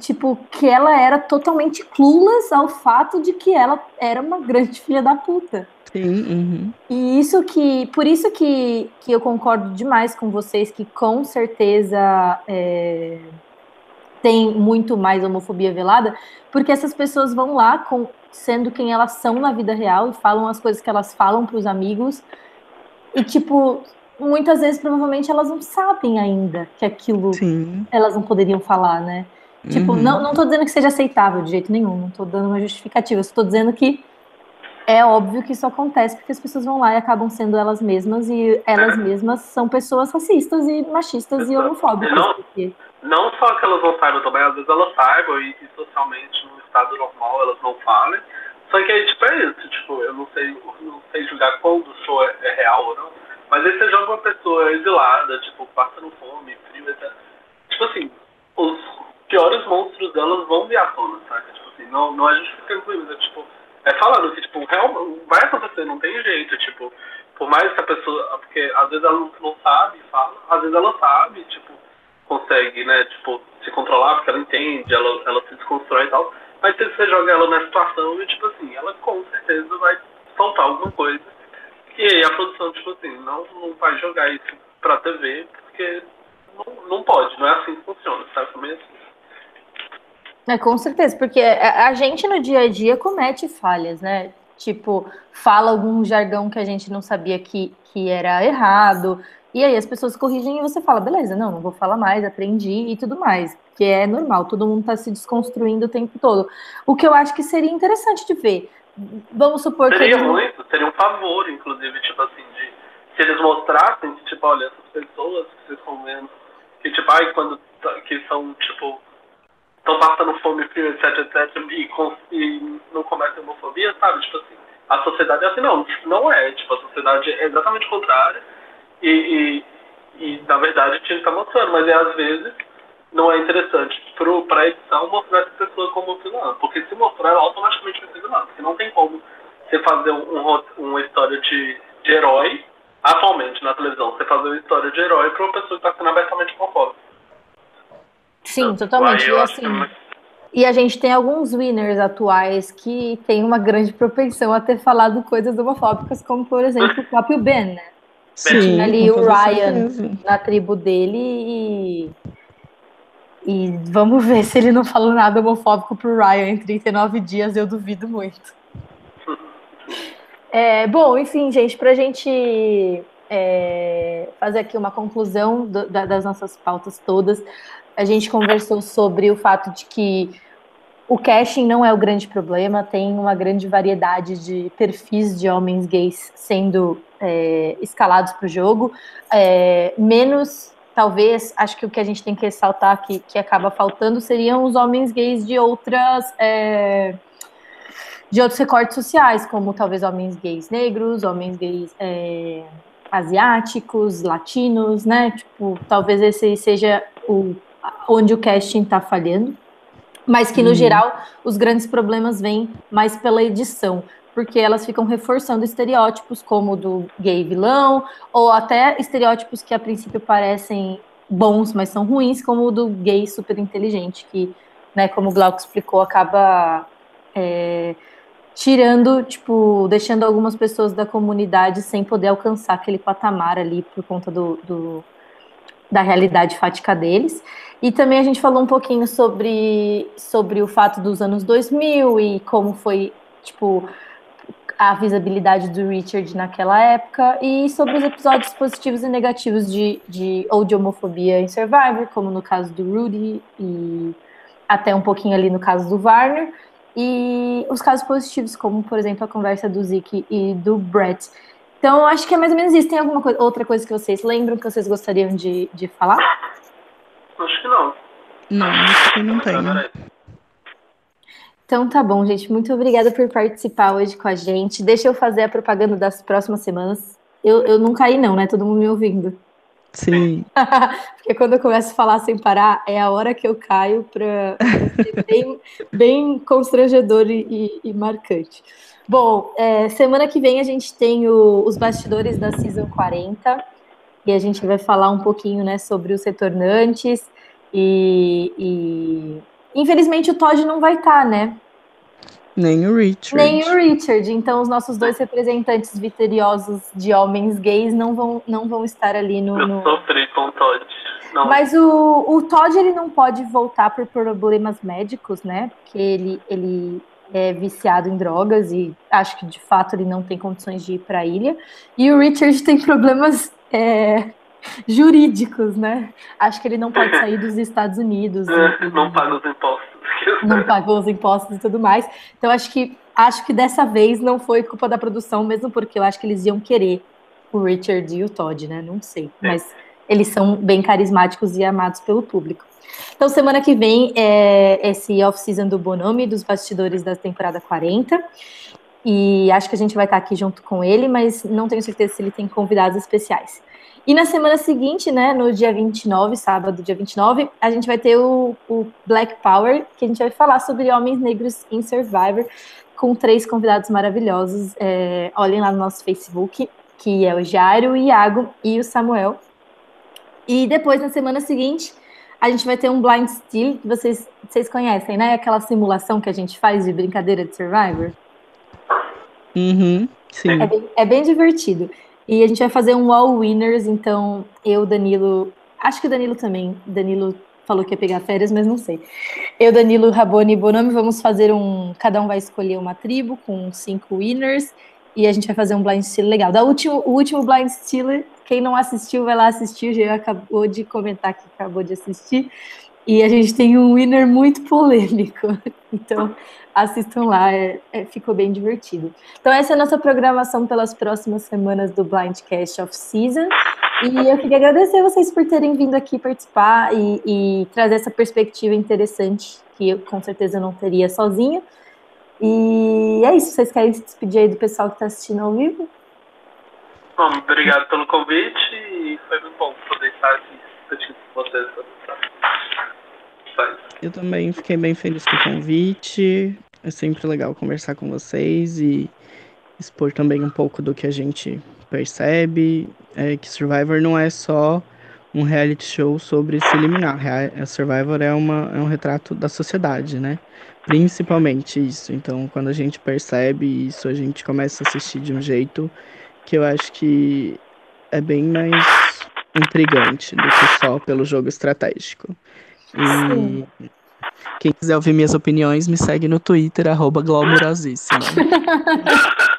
Tipo, que ela era totalmente clueless ao fato de que ela era uma grande filha da puta. Sim, uhum. E isso que, por isso que, que eu concordo demais com vocês, que com certeza é, tem muito mais homofobia velada, porque essas pessoas vão lá com, sendo quem elas são na vida real e falam as coisas que elas falam para os amigos. E, tipo, muitas vezes, provavelmente, elas não sabem ainda que aquilo Sim. elas não poderiam falar, né? Tipo, uhum. não, não tô dizendo que seja aceitável de jeito nenhum, não tô dando uma justificativa, tô dizendo que é óbvio que isso acontece porque as pessoas vão lá e acabam sendo elas mesmas e elas é. mesmas são pessoas racistas e machistas Exato. e homofóbicas. Não, porque... não só que elas não saibam também, às vezes elas saibam e, e, socialmente no estado normal elas não falem. Só que aí, tipo, é isso, tipo, eu não sei, não sei julgar quando o show é, é real ou não, mas aí você joga uma pessoa exilada, tipo, passando fome, frio, etc. Tipo assim, os piores monstros delas vão vir à tona? Tipo assim, não, não é justificando com isso, é tipo é falando que, tipo, real, vai acontecer, não tem jeito, tipo, por mais que a pessoa, porque às vezes ela não, não sabe, fala, às vezes ela sabe, tipo, consegue, né, tipo, se controlar, porque ela entende, ela, ela se desconstrói e tal, mas se você joga ela na situação, tipo assim, ela com certeza vai soltar alguma coisa, e a produção, tipo assim, não, não vai jogar isso pra TV, porque não, não pode, não é assim que funciona, sabe, também assim. É, com certeza, porque a gente no dia a dia comete falhas, né? Tipo, fala algum jargão que a gente não sabia que, que era errado, e aí as pessoas corrigem e você fala, beleza, não, não vou falar mais, aprendi e tudo mais, que é normal, todo mundo está se desconstruindo o tempo todo. O que eu acho que seria interessante de ver. Vamos supor seria que. Seria muito, seria um favor, inclusive, tipo assim, de se eles mostrassem que, tipo, olha, essas pessoas que vocês estão vendo, que, tipo, ai, quando que são, tipo, estão passando fome, frio, etc, etc, e, e não cometem homofobia, sabe? Tipo assim, a sociedade é assim, não, não é. Tipo, a sociedade é exatamente contrária e, e, e na verdade tinha que estar mostrando, mas é, às vezes não é interessante para a edição mostrar essa pessoa como vilã, porque se mostrar ela automaticamente vai ser vilã, porque não tem como você fazer um, uma história de, de herói, atualmente na televisão, você fazer uma história de herói para uma pessoa que está sendo abertamente homofóbica. Sim, totalmente. E, assim, e a gente tem alguns winners atuais que têm uma grande propensão a ter falado coisas homofóbicas, como por exemplo o próprio Ben, né? Sim, ali o Ryan na tribo dele e. E vamos ver se ele não falou nada homofóbico pro Ryan em 39 dias, eu duvido muito. É, bom, enfim, gente, pra gente é, fazer aqui uma conclusão do, da, das nossas pautas todas, a gente conversou sobre o fato de que o casting não é o grande problema, tem uma grande variedade de perfis de homens gays sendo é, escalados para o jogo, é, menos talvez, acho que o que a gente tem que ressaltar que, que acaba faltando seriam os homens gays de outras é, de outros recortes sociais, como talvez homens gays negros, homens gays é, asiáticos, latinos, né? Tipo, talvez esse seja o onde o casting está falhando, mas que no uhum. geral os grandes problemas vêm mais pela edição, porque elas ficam reforçando estereótipos como o do gay vilão, ou até estereótipos que a princípio parecem bons, mas são ruins, como o do gay super inteligente, que, né, como o Glauco explicou, acaba é, tirando, tipo, deixando algumas pessoas da comunidade sem poder alcançar aquele patamar ali por conta do, do da realidade fática deles. E também a gente falou um pouquinho sobre, sobre o fato dos anos 2000 e como foi, tipo, a visibilidade do Richard naquela época e sobre os episódios positivos e negativos de, de ou de homofobia em Survivor, como no caso do Rudy e até um pouquinho ali no caso do Warner, e os casos positivos, como por exemplo a conversa do Zeke e do Brett. Então, acho que é mais ou menos isso. Tem alguma coisa, outra coisa que vocês lembram que vocês gostariam de, de falar? Acho que não. Não, acho que não tem. Então tá bom, gente. Muito obrigada por participar hoje com a gente. Deixa eu fazer a propaganda das próximas semanas. Eu, eu não caí, não, né? Todo mundo me ouvindo. Sim. (laughs) Porque quando eu começo a falar sem parar, é a hora que eu caio para ser bem, bem constrangedor e, e marcante. Bom, é, semana que vem a gente tem o, os bastidores da Season 40 e a gente vai falar um pouquinho né, sobre os retornantes e, e... infelizmente o Todd não vai estar, tá, né? Nem o Richard. Nem o Richard. Então, os nossos dois representantes vitoriosos de homens gays não vão, não vão estar ali no. Eu sofri com o Todd. Não. Mas o, o Todd ele não pode voltar por problemas médicos, né? Porque ele, ele é viciado em drogas e acho que de fato ele não tem condições de ir para a ilha. E o Richard tem problemas é, jurídicos, né? Acho que ele não pode sair dos Estados Unidos. É, (laughs) não paga os impostos. não pagou os impostos e tudo mais. Então acho que acho que dessa vez não foi culpa da produção, mesmo porque eu acho que eles iam querer o Richard e o Todd, né? Não sei, é. mas eles são bem carismáticos e amados pelo público. Então, semana que vem é esse off-season do Bonome, dos bastidores da temporada 40. E acho que a gente vai estar aqui junto com ele, mas não tenho certeza se ele tem convidados especiais. E na semana seguinte, né, no dia 29, sábado, dia 29, a gente vai ter o, o Black Power, que a gente vai falar sobre homens negros em Survivor, com três convidados maravilhosos. É, olhem lá no nosso Facebook, que é o Jairo, o Iago e o Samuel. E depois, na semana seguinte, a gente vai ter um Blind Steal, que vocês, vocês conhecem, né? Aquela simulação que a gente faz de brincadeira de Survivor. Uhum, sim. É bem, é bem divertido. E a gente vai fazer um All Winners, então eu, Danilo, acho que o Danilo também, Danilo falou que ia pegar férias, mas não sei. Eu, Danilo, Raboni e Bonami vamos fazer um, cada um vai escolher uma tribo com cinco winners e a gente vai fazer um blind steal legal. Da último, o último blind steal, quem não assistiu vai lá assistir, o Jean acabou de comentar que acabou de assistir. E a gente tem um winner muito polêmico. (laughs) Então, assistam lá, é, é, ficou bem divertido. Então, essa é a nossa programação pelas próximas semanas do Blindcast of Season. E eu queria agradecer vocês por terem vindo aqui participar e, e trazer essa perspectiva interessante que eu com certeza não teria sozinha. E é isso. Vocês querem se despedir aí do pessoal que está assistindo ao vivo? Bom, obrigado pelo convite e foi muito bom poder estar aqui discutindo com vocês. Eu também fiquei bem feliz com o convite. É sempre legal conversar com vocês e expor também um pouco do que a gente percebe. É que Survivor não é só um reality show sobre se eliminar. A Survivor é, uma, é um retrato da sociedade, né? Principalmente isso. Então, quando a gente percebe isso, a gente começa a assistir de um jeito que eu acho que é bem mais intrigante do que só pelo jogo estratégico. E quem quiser ouvir minhas opiniões, me segue no Twitter, arroba glamourosíssima. (laughs)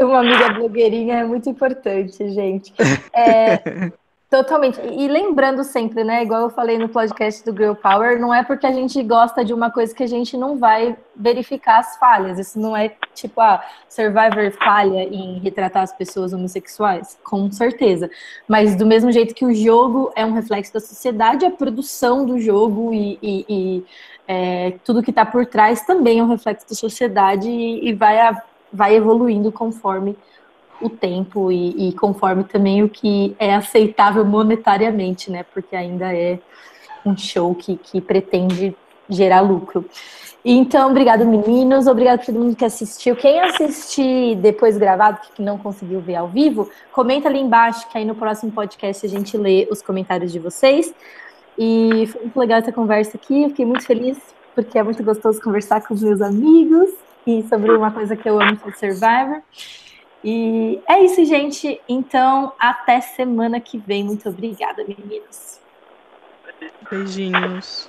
Uma amiga blogueirinha é muito importante, gente. É, (laughs) Totalmente. E lembrando sempre, né? Igual eu falei no podcast do Girl Power, não é porque a gente gosta de uma coisa que a gente não vai verificar as falhas. Isso não é tipo, ah, Survivor falha em retratar as pessoas homossexuais? Com certeza. Mas do mesmo jeito que o jogo é um reflexo da sociedade, a produção do jogo e, e, e é, tudo que está por trás também é um reflexo da sociedade e, e vai, a, vai evoluindo conforme o tempo e, e, conforme também o que é aceitável monetariamente, né? Porque ainda é um show que, que pretende gerar lucro. Então, obrigado, meninos. Obrigado para todo mundo que assistiu. Quem assistir depois gravado, que não conseguiu ver ao vivo, comenta ali embaixo, que aí no próximo podcast a gente lê os comentários de vocês. E foi muito legal essa conversa aqui. Eu fiquei muito feliz, porque é muito gostoso conversar com os meus amigos e sobre uma coisa que eu amo, que é Survivor. E é isso, gente. Então, até semana que vem. Muito obrigada, meninos. Beijinhos.